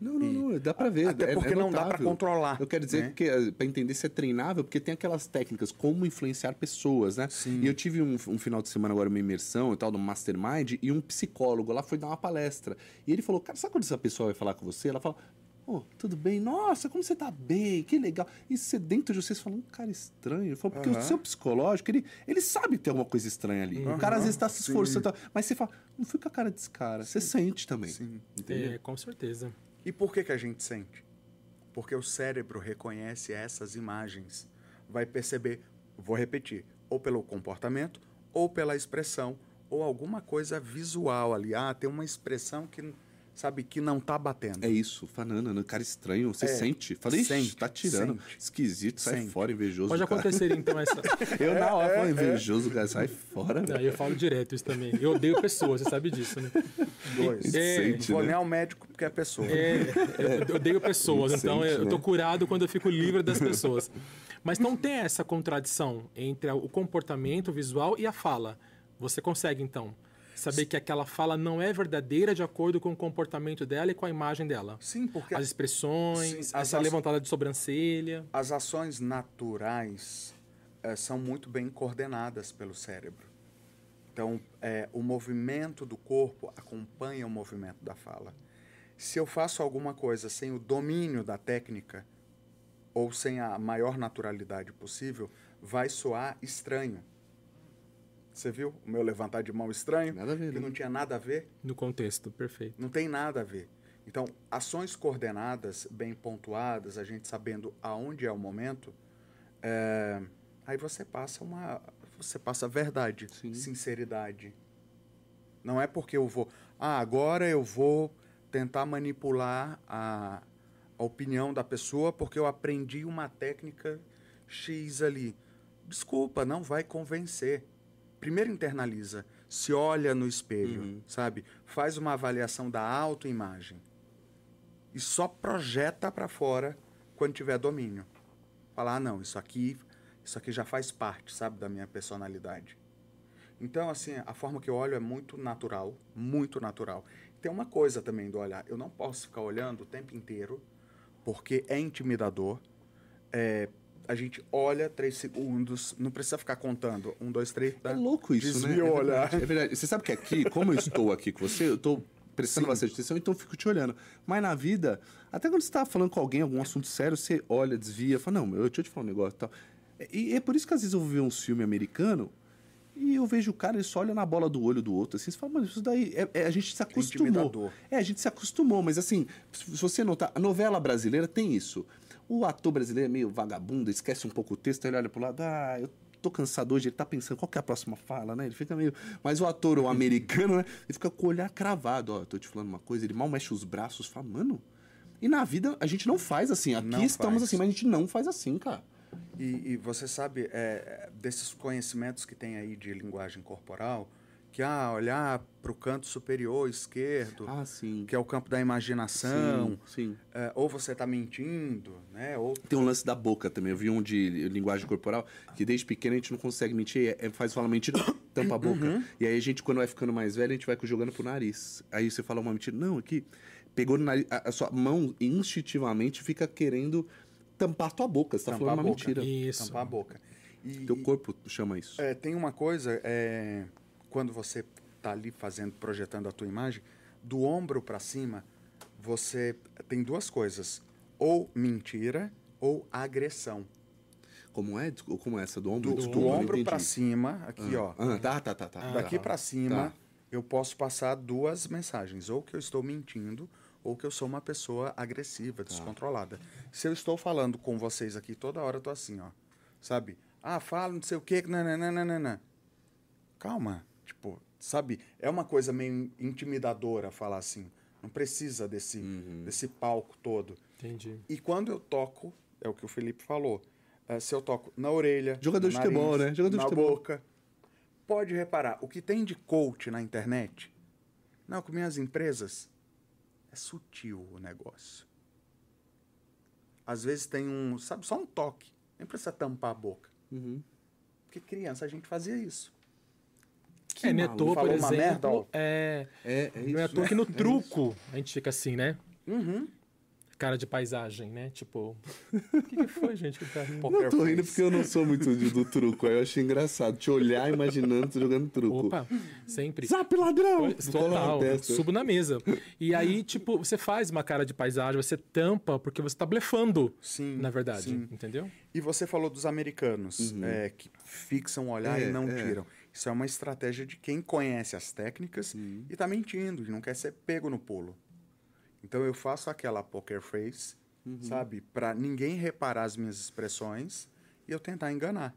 não, não, não, dá para ver. Até é, porque é não dá para controlar. Eu quero dizer né? que para entender se é treinável, porque tem aquelas técnicas como influenciar pessoas, né? Sim. E eu tive um, um, final de semana agora uma imersão e tal do mastermind e um psicólogo lá foi dar uma palestra e ele falou, cara, sabe quando essa pessoa vai falar com você? Ela fala, Oh, tudo bem? Nossa, como você tá bem? Que legal. E você dentro de vocês fala, um cara estranho. Ele falou, porque uhum. o seu psicológico, ele, ele sabe ter alguma coisa estranha ali. Uhum. O cara às vezes tá se esforçando. Sim. Mas você fala, não fica a cara desse cara. Sim. Você sente também. Sim. Entendeu? É, com certeza. E por que, que a gente sente? Porque o cérebro reconhece essas imagens. Vai perceber, vou repetir, ou pelo comportamento, ou pela expressão, ou alguma coisa visual ali. Ah, tem uma expressão que sabe, que não tá batendo. É isso, fanana, né? cara estranho, você é, sente. Falei, sente, tá tirando, sente, esquisito, sai sente. fora, invejoso. Pode cara. acontecer então essa. eu na hora falo, é, é. invejoso, cara, sai fora. Não, eu falo direto isso também. Eu odeio pessoas, você sabe disso, né? Dois. É, sente, vou né? nem ao médico porque é pessoa. É, eu odeio pessoas, então sente, eu né? tô curado quando eu fico livre das pessoas. Mas não tem essa contradição entre o comportamento visual e a fala. Você consegue, então, Saber que aquela fala não é verdadeira de acordo com o comportamento dela e com a imagem dela. Sim, porque. As expressões, sim, essa as levantada de sobrancelha. As ações naturais é, são muito bem coordenadas pelo cérebro. Então, é, o movimento do corpo acompanha o movimento da fala. Se eu faço alguma coisa sem o domínio da técnica, ou sem a maior naturalidade possível, vai soar estranho. Você viu o meu levantar de mão estranho? Nada a ver. Que né? não tinha nada a ver. No contexto, perfeito. Não tem nada a ver. Então, ações coordenadas, bem pontuadas, a gente sabendo aonde é o momento, é... aí você passa uma, você passa verdade, Sim. sinceridade. Não é porque eu vou, ah, agora eu vou tentar manipular a, a opinião da pessoa porque eu aprendi uma técnica X ali. Desculpa, não vai convencer primeiro internaliza, se olha no espelho, uhum. sabe? Faz uma avaliação da autoimagem. E só projeta para fora quando tiver domínio. falar, ah, não, isso aqui, isso aqui já faz parte, sabe, da minha personalidade. Então, assim, a forma que eu olho é muito natural, muito natural. Tem uma coisa também do olhar, eu não posso ficar olhando o tempo inteiro, porque é intimidador. É, a gente olha três segundos, não precisa ficar contando. Um, dois, três. Tá? É louco isso, Desvia né? o É olhar. verdade, é verdade. Você sabe que aqui, como eu estou aqui com você, eu estou prestando Sim. bastante atenção, então eu fico te olhando. Mas na vida, até quando você está falando com alguém, algum assunto sério, você olha, desvia, fala, não, meu, deixa eu te falar um negócio e tal. E é por isso que às vezes eu vou ver um filme americano e eu vejo o cara, ele só olha na bola do olho do outro, assim, você fala, mano, isso daí, é, é- a gente se acostumou. É, a gente se acostumou, mas assim, se você notar, a novela brasileira tem isso. O ator brasileiro é meio vagabundo, esquece um pouco o texto, ele olha pro lado, ah, eu tô cansado hoje, ele tá pensando qual que é a próxima fala, né? Ele fica meio. Mas o ator, o americano, né? Ele fica com o olhar cravado, ó, eu tô te falando uma coisa, ele mal mexe os braços, fala, mano. E na vida a gente não faz assim. Aqui Não estamos faz. assim, mas a gente não faz assim, cara. E, e você sabe, é, desses conhecimentos que tem aí de linguagem corporal, que ah, olhar para o canto superior esquerdo, Ah, sim. que é o campo da imaginação, Sim, sim. é, ou você está mentindo, né? Ou Tem um lance da boca também. Eu vi um de linguagem corporal que desde pequeno a gente não consegue mentir. É, faz falar mentira, tampa a boca. E aí a gente, quando vai ficando mais velho, a gente vai jogando pro nariz. Aí você fala uma mentira. Não, aqui. Pegou no nariz. A, a sua mão instintivamente fica querendo tampar a tua boca. Você tá Tampar falando a uma boca. mentira. Isso. tampar a boca. E, Teu corpo chama isso. É, tem uma coisa, é, quando você está ali fazendo, projetando a tua imagem, do ombro para cima, você tem duas coisas, ou mentira ou agressão. Como é? Como é essa do ombro? Do, do não ombro para cima, aqui ó, Ah, tá, tá, tá. tá daqui tá. para cima, Tá. eu posso passar duas mensagens, ou que eu estou mentindo, ou que eu sou uma pessoa agressiva, Tá. descontrolada. Se eu estou falando com vocês aqui toda hora, eu tô assim, ó, sabe? Ah, fala não sei o quê, nananana. Calma, tipo, sabe? É uma coisa meio intimidadora falar assim. Não precisa desse, Uhum. desse palco todo. Entendi. E quando eu toco, é o que o Felipe falou, eh, se eu toco na orelha, Jogador no de futebol, nariz, né? Jogador de na futebol. boca, pode reparar, o que tem de coach na internet, não, com minhas empresas, é sutil o negócio. Às vezes tem um, sabe, só um toque, nem precisa tampar a boca. Uhum. Porque criança a gente fazia isso. É, não é à maluco. toa, por exemplo, merda, ó. é, É, é isso. não é à toa que no truco a gente fica assim, né? Uhum. Cara de paisagem, né? Tipo, o que, que foi, gente, que tá? Não, eu tô rindo porque eu não sou muito de- do truco. Aí eu achei engraçado te olhar imaginando tu jogando truco. Opa, sempre. Zap ladrão! Na Total, subo na mesa. E aí, tipo, você faz uma cara de paisagem, você tampa porque você tá blefando, Sim. na verdade, sim. entendeu? E você falou dos americanos, é, que fixam o olhar É, e não é. Isso é uma estratégia de quem conhece as técnicas e tá mentindo, e não quer ser pego no pulo. Então eu faço aquela poker face, sabe? Para ninguém reparar as minhas expressões e eu tentar enganar.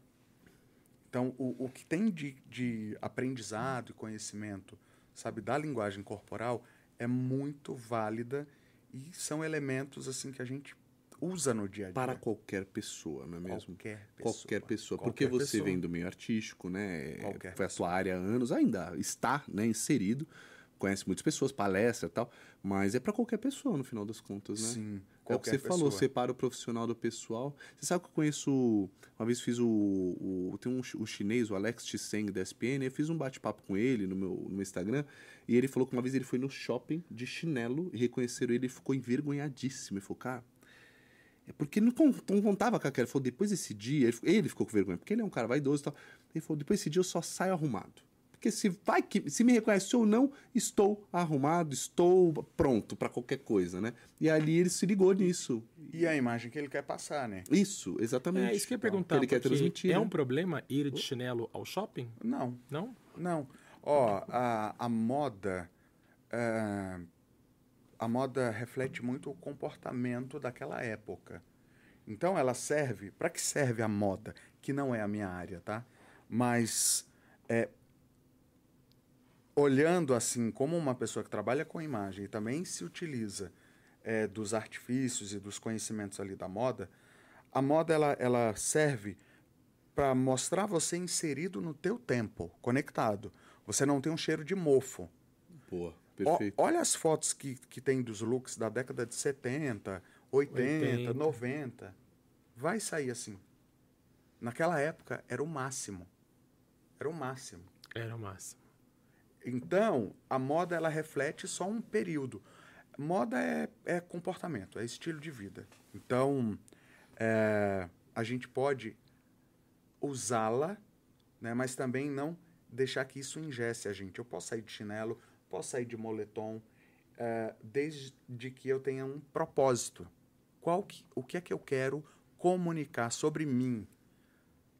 Então, o, o que tem de, de aprendizado e conhecimento, sabe, da linguagem corporal é muito válida e são elementos assim que a gente usa no dia a dia. Para qualquer pessoa, não é mesmo? Qualquer pessoa. Qualquer pessoa. Porque Qualquer você pessoa. vem do meio artístico, né? Qualquer Foi a sua área há anos, ainda está né, inserido. Conhece muitas pessoas, palestra e tal. Mas é para qualquer pessoa, no final das contas, né? Sim, É o que você falou, pessoa. separa o profissional do pessoal. Você sabe que eu conheço. Uma vez fiz o. o tem um, o chinês, o Alex Tseng da SPN. Eu fiz um bate-papo com ele no meu, no meu Instagram. E ele falou que uma vez ele foi no shopping de chinelo e reconheceram ele e ficou envergonhadíssimo. Ele falou, cara. É porque não, não contava com aquela. Ele falou, depois desse dia. Ele ficou, ele ficou com vergonha, porque ele é um cara vaidoso e tal. Ele falou, depois desse dia eu só saio arrumado. Porque se vai que se me reconhece ou não, estou arrumado, estou pronto para qualquer coisa, né? E ali ele se ligou nisso. E a imagem que ele quer passar, né? Isso, exatamente. É isso que eu ia perguntar. Ele quer transmitir. É né? um problema ir de chinelo ao shopping? Não, Não? não. Ó, a, a moda. é, a moda reflete muito o comportamento daquela época. Então ela serve. Para que serve a moda? Que não é a minha área, tá? Mas é, olhando assim como uma pessoa que trabalha com imagem e também se utiliza é, dos artifícios e dos conhecimentos ali da moda, a moda ela, ela serve para mostrar você inserido no teu tempo, conectado. Você não tem um cheiro de mofo. Boa, Perfeito. olha as fotos que, que tem dos looks da década de 70, 80, 80. 90. vai sair assim. Naquela época era o máximo. Era o máximo. Era o máximo. Então, a moda ela reflete só um período. Moda é, é comportamento, é estilo de vida. Então, é, a gente pode usá-la, né, mas também não deixar que isso ingesse a gente. Eu posso sair de chinelo, posso sair de moletom, é, desde que eu tenha um propósito. Qual que, o que é que eu quero comunicar sobre mim?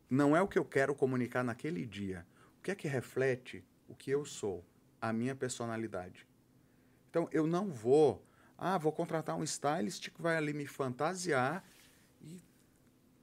Não é o que eu quero comunicar naquele dia. O que é que reflete o que eu sou, a minha personalidade? Então, eu não vou, ah, vou contratar um stylist que vai ali me fantasiar e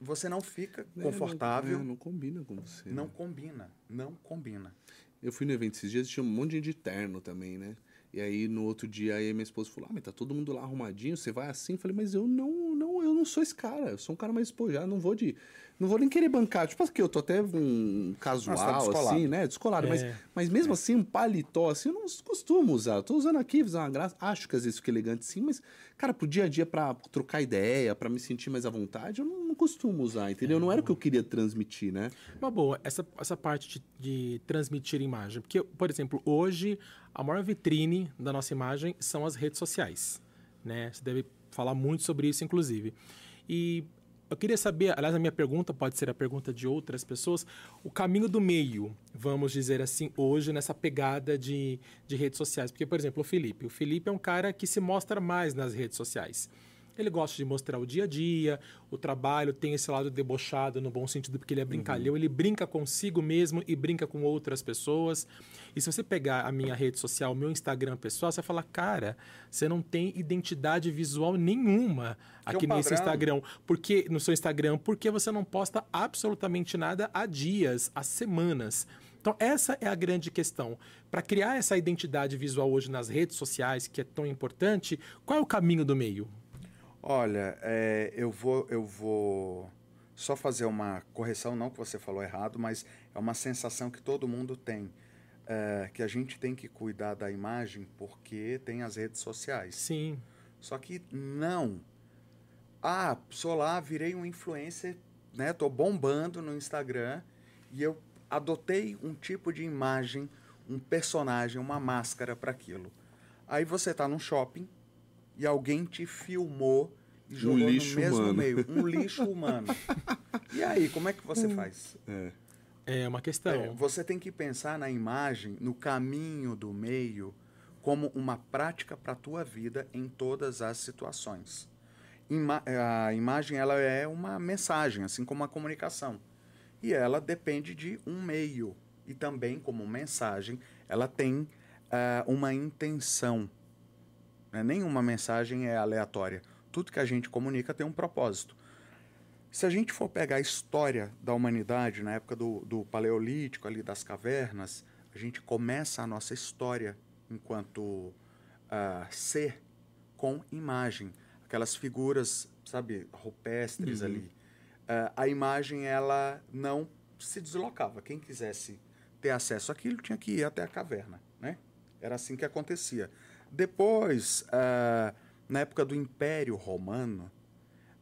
você não fica É, confortável. Não, é, não combina com você. Não né? combina, não combina. Eu fui no evento esses dias e tinha um monte de gente de terno também, né? E aí no outro dia aí minha esposa falou: Ah, mas tá todo mundo lá arrumadinho, você vai assim? Eu falei, mas eu não, não, eu não sou esse cara, eu sou um cara mais espojado, não vou de. Não vou nem querer bancar. Tipo assim, eu tô até um casual, Nossa, tá descolado. assim, né? Descolado. Mas, É. mas mesmo assim, um paletó, assim, eu não costumo usar. Eu tô usando aqui, fazer uma graça. Acho que às vezes fica elegante sim, mas, cara, pro dia a dia, pra trocar ideia, pra me sentir mais à vontade, eu não, não costumo usar, entendeu? Não era o que eu queria transmitir, né? Uma boa, essa, essa parte de, de transmitir imagem. Porque, por exemplo, hoje a maior vitrine da nossa imagem são as redes sociais. Né? Você deve falar muito sobre isso, inclusive. E eu queria saber, aliás, a minha pergunta pode ser a pergunta de outras pessoas, o caminho do meio, vamos dizer assim, hoje nessa pegada de, de redes sociais. Porque, por exemplo, o Felipe. O Felipe é um cara que se mostra mais nas redes sociais. Ele gosta de mostrar o dia a dia, o trabalho, tem esse lado debochado no bom sentido, porque ele é brincalhão, ele brinca consigo mesmo e brinca com outras pessoas. E se você pegar a minha rede social, o meu Instagram pessoal, você vai falar, cara, você não tem identidade visual nenhuma Que é um aqui nesse. Instagram. Porque, no seu Instagram, porque você não posta absolutamente nada há dias, há semanas. Então, essa é a grande questão. Para criar essa identidade visual hoje nas redes sociais, que é tão importante, qual é o caminho do meio? Olha, é, eu vou eu vou só fazer uma correção, não que você falou errado, mas é uma sensação que todo mundo tem. é, que a gente tem que cuidar da imagem porque tem as redes sociais. Sim. Só que não. Ah, sou lá, virei um influencer, né? Tô bombando no Instagram e eu adotei um tipo de imagem, um personagem, uma máscara para aquilo. Aí você tá num shopping e alguém te filmou e jogou Um lixo no mesmo humano. meio, um lixo humano. E aí, como é que você faz? É. É uma questão. É, você tem que pensar na imagem, no caminho do meio, como uma prática para a tua vida em todas as situações. Ima a imagem ela é uma mensagem, assim como a comunicação. E ela depende de um meio. E também, como mensagem, ela tem ah, uma intenção. Né? Nenhuma mensagem é aleatória. Tudo que a gente comunica tem um propósito. Se a gente for pegar a história da humanidade, na época do, do Paleolítico, ali das cavernas, a gente começa a nossa história enquanto ah, ser com imagem. Aquelas figuras, sabe, rupestres ali. Ah, a imagem, ela não se deslocava. Quem quisesse ter acesso àquilo tinha que ir até a caverna, né? Era assim que acontecia. Depois, ah, na época do Império Romano,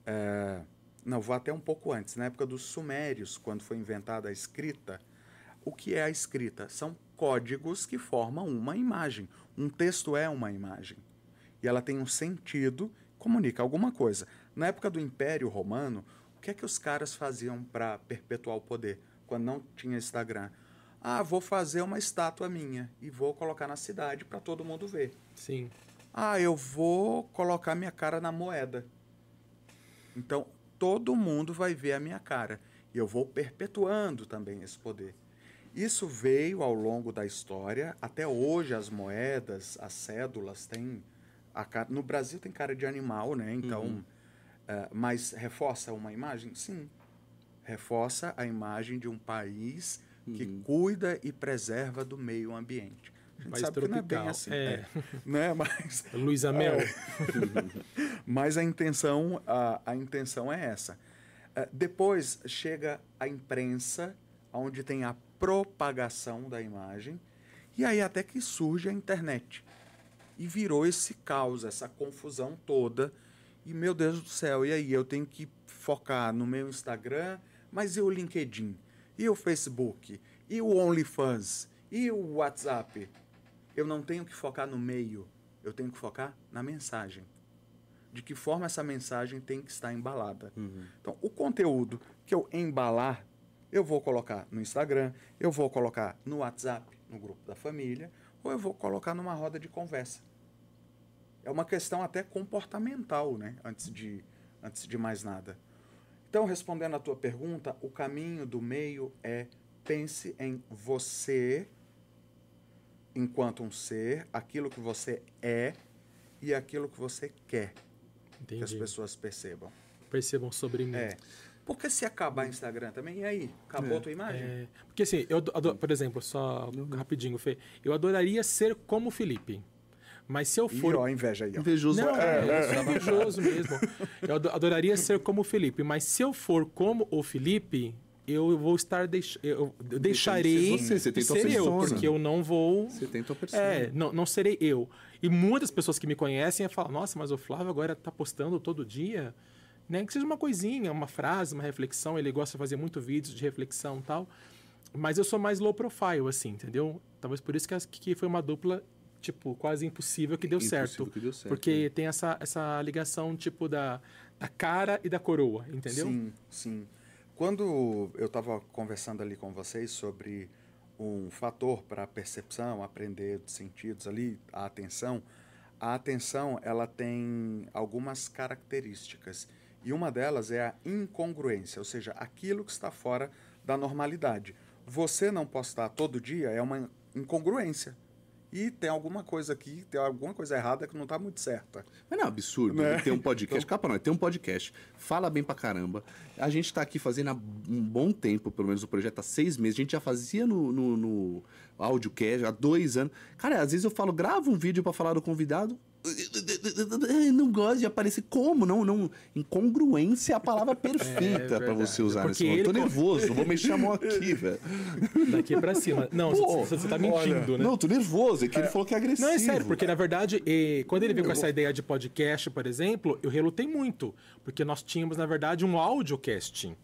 ah, não, vou até um pouco antes, na época dos Sumérios, quando foi inventada a escrita. O que é a escrita? São códigos que formam uma imagem. Um texto é uma imagem. E ela tem um sentido, comunica alguma coisa. Na época do Império Romano, que é que os caras faziam para perpetuar o poder, quando não tinha Instagram? Ah, vou fazer uma estátua minha e vou colocar na cidade para todo mundo ver. Sim. Ah, eu vou colocar minha cara na moeda. Então, todo mundo vai ver a minha cara. E eu vou perpetuando também esse poder. Isso veio ao longo da história. Até hoje, as moedas, as cédulas têm. A cara, no Brasil tem cara de animal, né? Então. Eh, mas reforça uma imagem? Sim. Reforça a imagem de um país que cuida e preserva do meio ambiente. A gente País sabe que não é bem tropical, assim. é. é, né? Mas Luísa Mel. mas a intenção, a, a intenção é essa. Eh, depois chega a imprensa, onde tem a propagação da imagem, e aí até que surge a internet. E virou esse caos, essa confusão toda. E, meu Deus do céu, e aí? Eu tenho que focar no meu Instagram, mas e o LinkedIn? E o Facebook? E o OnlyFans? E o WhatsApp? Eu não tenho que focar no meio, eu tenho que focar na mensagem. De que forma essa mensagem tem que estar embalada. Então, o conteúdo que eu embalar, eu vou colocar no Instagram, eu vou colocar no WhatsApp, no grupo da família, ou eu vou colocar numa roda de conversa. É uma questão até comportamental, né? Antes de, antes de mais nada. Então, respondendo à tua pergunta, o caminho do meio é pense em você enquanto um ser, aquilo que você é e aquilo que você quer que as Entendi. pessoas percebam. Percebam sobre mim. É. Porque se acabar Instagram também, e aí? Acabou a tua imagem? É, porque assim, eu, ado- por exemplo, só rapidinho, Fê, eu adoraria ser como o Felipe. Mas se eu E for ó, a inveja aí. Ó. Invejoso. Não, é, é, eu sou invejoso mesmo. Eu ado- adoraria ser como o Felipe, mas se eu for como o Felipe, eu vou estar deix... eu deixarei ser você, você tem tua ser eu, porque eu não vou Você tem tua persona. é, não, não serei eu. E muitas pessoas que me conhecem falam: "Nossa, mas o Flávio agora tá postando todo dia". Né? Que seja uma coisinha, uma frase, uma reflexão, ele gosta de fazer muito vídeos de reflexão e tal. Mas eu sou mais low profile, assim, entendeu? Talvez por isso que, que foi uma dupla, tipo, quase impossível que deu Impossível certo. que deu certo, Porque tem essa, essa ligação, tipo, da, da cara e da coroa, entendeu? Sim, sim. Quando eu estava conversando ali com vocês sobre um fator para a percepção, aprender dos sentidos ali, a atenção, a atenção ela tem algumas características e uma delas é a incongruência, ou seja, aquilo que está fora da normalidade. Você não postar todo dia é uma incongruência. E tem alguma coisa aqui, tem alguma coisa errada que não está muito certa. Mas não é absurdo Né? ele ter um podcast. Capa não, ele tem um podcast, fala bem pra caramba. A gente tá aqui fazendo há um bom tempo, pelo menos o projeto há seis meses. A gente já fazia no, no, no audiocast há dois anos. Cara, às vezes eu falo, grava um vídeo pra falar do convidado. Não gosto de aparecer. Como? Não, não. Incongruência é a palavra perfeita pra verdade. você usar Porque nesse momento. Eu tô ele- nervoso, vou mexer a mão aqui, velho. Daqui pra cima. Não, Pô, você, você tá mentindo, né? Não, eu tô nervoso. É que ele falou que é agressivo. Não, é sério, porque na verdade, quando ele veio com essa ideia de podcast, por exemplo, eu relutei muito. Porque nós tínhamos, na verdade, um audiocast.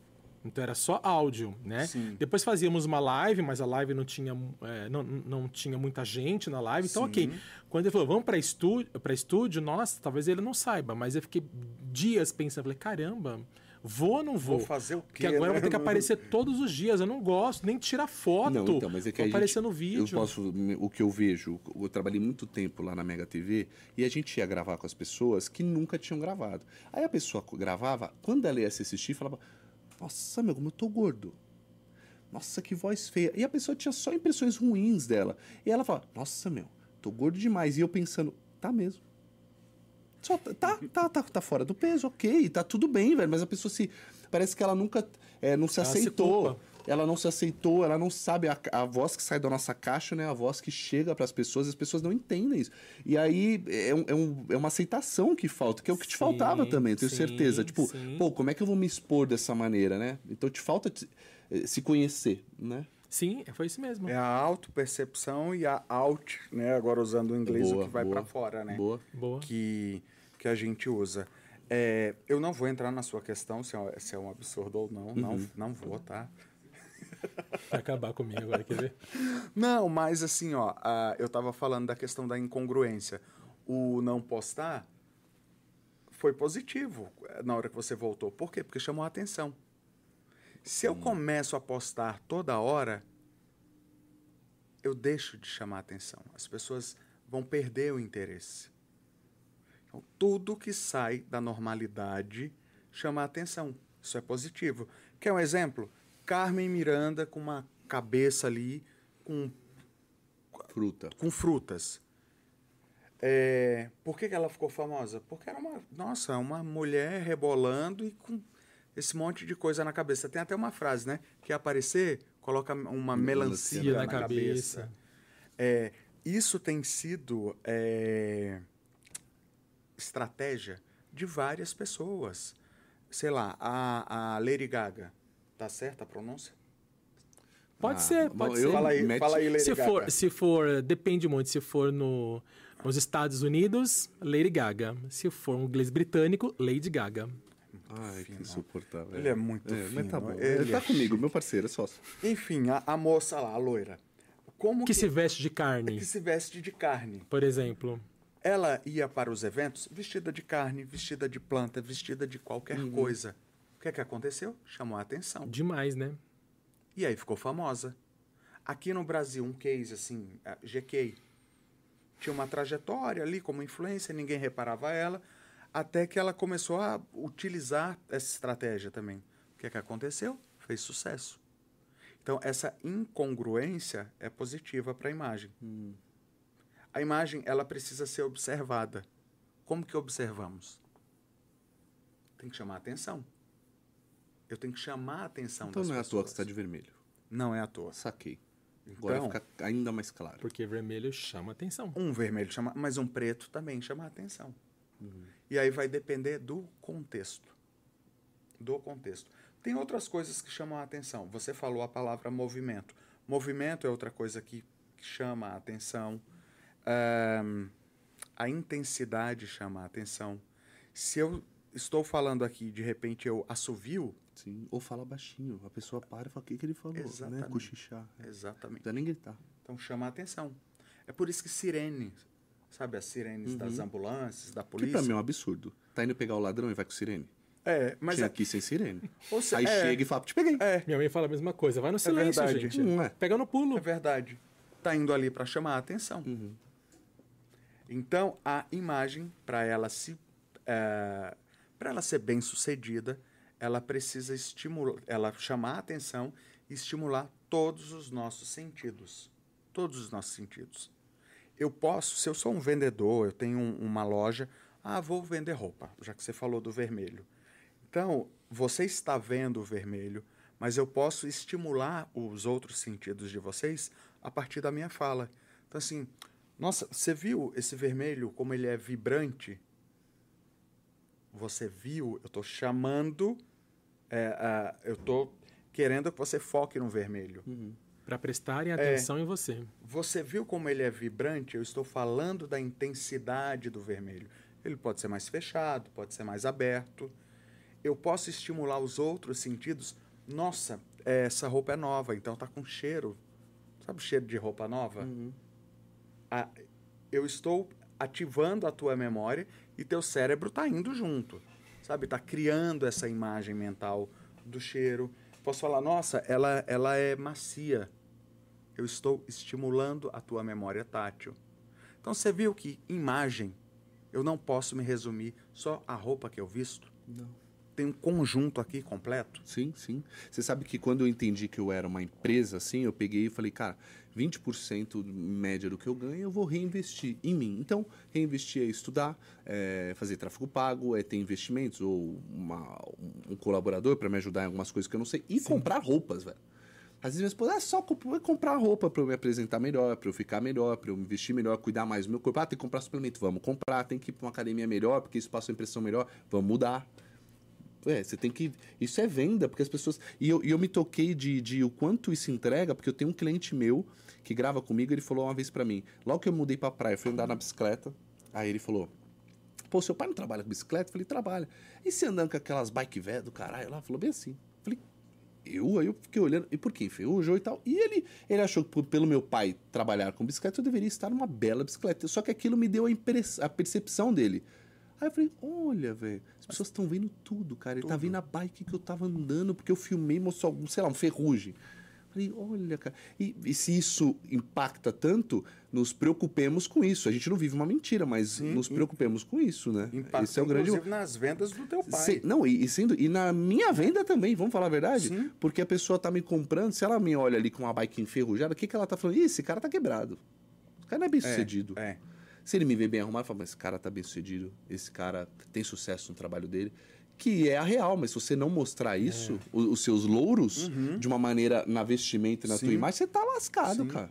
Então era só áudio, né? Sim. Depois fazíamos uma live, mas a live não tinha, eh, não, não tinha muita gente na live. Então, ok. Quando ele falou, vamos para estúdio, pra estúdio, nossa, talvez ele não saiba, mas eu fiquei dias pensando, falei, caramba, vou ou não vou? Vou fazer o Porque quê, agora eu né? vou ter que aparecer todos os dias. Eu não gosto nem tirar foto. Não, então, mas é que aparecer gente- no vídeo. Eu posso, o que eu vejo, eu trabalhei muito tempo lá na Mega TV e a gente ia gravar com as pessoas que nunca tinham gravado. Aí a pessoa gravava, quando ela ia se assistir, falava: Nossa, meu, como eu tô gordo. Nossa, que voz feia. E a pessoa tinha só impressões ruins dela. E ela fala: Nossa, meu, tô gordo demais. E eu pensando: Tá mesmo. Só tá, tá, tá, tá, tá fora do peso, ok, tá tudo bem, velho. Mas a pessoa se. Parece que ela nunca é, não se Ela se aceitou. culpa. Ela não se aceitou, ela não sabe a, a voz que sai da nossa caixa, né? A voz que chega para as pessoas, as pessoas não entendem isso. E aí é, um- é um- é uma aceitação que falta, que é o que te Sim, faltava também, eu tenho sim, certeza. Tipo, sim. pô, como é que eu vou me expor dessa maneira, né? Então te falta te- eh, se conhecer, né? Sim, foi isso mesmo. É a autopercepção e a out, né? Agora usando o inglês Boa, o que vai para fora, né? Boa. Boa. Que, que a gente usa. É, eu não vou entrar na sua questão se é, se é um absurdo ou não. Não, Uhum. não vou, tá? Vai acabar comigo agora, quer ver? Não, mas assim, ó, a- eu tava falando da questão da incongruência. O não postar foi positivo eh, na hora que você voltou. Por quê? Porque chamou a atenção. Se eu começo a postar toda hora, eu deixo de chamar a atenção. As pessoas vão perder o interesse. Então, tudo que sai da normalidade chama a atenção. Isso é positivo. Quer um exemplo? Carmen Miranda com uma cabeça ali com Fruta. com frutas. É, por que, que ela ficou famosa? Porque era uma, nossa, uma mulher rebolando e com esse monte de coisa na cabeça. Tem até uma frase, né? Que aparecer, coloca uma melancia, Melancia na, na cabeça. cabeça. É, isso tem sido é, estratégia de várias pessoas. Sei lá, a, a Lady Gaga. Tá certa a pronúncia? Pode Ah, ser, pode eu- ser. Fala aí, mete- fala aí, Lady se Gaga. for, se for, depende muito. Se for no, nos Estados Unidos, Lady Gaga. Se for um inglês britânico, Lady Gaga. Ai, fino. que insuportável. Ele é muito Mas fino. tá bom. Ele Ele tá é comigo, chique. meu parceiro, é sócio. Enfim, a, a moça lá, a loira. Como Que se veste de carne, que se veste de carne? por exemplo. Ela ia para os eventos vestida de carne, vestida de planta, vestida de qualquer Uhum. coisa. O que é que aconteceu? Chamou a atenção. Demais, né? E aí ficou famosa. Aqui no Brasil, um case assim, a GK, tinha uma trajetória ali como influência, ninguém reparava ela, até que ela começou a utilizar essa estratégia também. O que é que aconteceu? Fez sucesso. Então, essa incongruência é positiva para a imagem. A imagem, ela precisa ser observada. Como que observamos? Tem que chamar a atenção. Eu tenho que chamar a atenção Então das não é à toa que você tá pessoas. de vermelho. Não é à toa. Saquei. Agora Então, fica ainda mais claro. Porque vermelho chama atenção. um vermelho chama, mas um preto também chama a atenção. Uhum. E aí vai depender do contexto. Do contexto. Tem outras coisas que chamam a atenção. Você falou a palavra movimento. Movimento é outra coisa que, que chama a atenção. Ahn, a intensidade chama a atenção. Se eu estou falando aqui, de repente eu assovio, Sim. Ou fala baixinho. A pessoa para e fala o que, que ele falou, né? Exatamente. Cochichar. Não exatamente. precisa nem gritar. Então chama a atenção. É por isso que sirene, sabe as sirenes das ambulâncias, da Que polícia. pra mim é um absurdo. Tá indo pegar o ladrão e vai com sirene. É, mas Tinha é, aqui sem sirene. Ou se- Aí é. chega e fala, te peguei. é, Minha mãe fala a mesma coisa. Vai no silêncio, verdade. gente. Não é. Pega no pulo. é verdade. Tá indo ali para chamar a atenção. Uhum. Então a imagem para ela se para ela ser bem sucedida, ela precisa estimular, ela chamar a atenção e estimular todos os nossos sentidos, todos os nossos sentidos. Eu posso, se eu sou um vendedor, eu tenho um- uma loja, ah, vou vender roupa, já que você falou do vermelho. Então, você está vendo o vermelho, mas eu posso estimular os outros sentidos de vocês a partir da minha fala. Então, assim, nossa, você viu esse vermelho como ele é vibrante? Você viu? Eu estou chamando, é, a- eu estou querendo que você foque no vermelho. Pra prestarem atenção em você. Você viu como ele é vibrante? Eu estou falando da intensidade do vermelho. Ele pode ser mais fechado, pode ser mais aberto. Eu posso estimular os outros sentidos. Nossa, é, essa roupa é nova, então tá com cheiro. Sabe o cheiro de roupa nova? Ah, eu estou ativando a tua memória e teu cérebro está indo junto. Sabe? Está criando essa imagem mental do cheiro. Posso falar, nossa, ela, ela é macia. Eu estou estimulando a tua memória tátil. Então você viu que imagem, eu não posso me resumir só a roupa que eu visto. Não. Tem um conjunto aqui completo. Sim, sim. Você sabe que quando eu entendi que eu era uma empresa, assim, eu peguei e falei, cara, 20% média do que eu ganho eu vou reinvestir em mim. Então, reinvestir é estudar, é fazer tráfego pago, é ter investimentos ou uma- um colaborador para me ajudar em algumas coisas que eu não sei e comprar roupas, velho. Às vezes minha esposa, ah, só comprar roupa para eu me apresentar melhor, para eu ficar melhor, para eu me vestir melhor, cuidar mais do meu corpo. Ah, tem que comprar suplemento, vamos comprar. Tem que ir para uma academia melhor, porque isso passa uma impressão melhor, vamos mudar. É, você tem que. Isso é venda, porque as pessoas. E eu, e eu me toquei de, de o quanto isso entrega, porque eu tenho um cliente meu que grava comigo, ele falou uma vez pra mim, logo que eu mudei pra praia, eu fui andar na bicicleta, aí ele falou. Pô, seu pai não trabalha com bicicleta? Eu falei, trabalha. E você andando com aquelas bike velho do caralho lá? Falou bem assim. Eu falei, eu? Aí eu fiquei olhando, e por que enferrujou e tal? E ele, ele achou que pelo meu pai trabalhar com bicicleta, eu deveria estar numa bela bicicleta. Só que aquilo me deu a, a percepção dele. Aí eu falei, olha, velho, as pessoas estão vendo tudo, cara. Ele tá vendo a bike que eu tava andando, porque eu filmei, mostrou, algum, sei lá, um ferrugem. Falei, olha, cara. E, e se isso impacta tanto, nos preocupemos com isso. A gente não vive uma mentira, mas nos preocupemos com isso, né? Impacta, Esse é o grande. inclusive, nas vendas do teu pai. Se- não, e, e sendo, e na minha venda também, vamos falar a verdade? Sim. Porque a pessoa tá me comprando, se ela me olha ali com uma bike enferrujada, o que, que ela tá falando? Ih, esse cara tá quebrado. O cara não é bem sucedido. É. Se ele me vê bem arrumado, eu falo, mas esse cara tá bem sucedido, esse cara tem sucesso no trabalho dele. Que é a real, mas se você não mostrar isso, o- os, seus louros, de uma maneira na vestimenta e na tua Sim. imagem, você tá lascado, Sim. cara.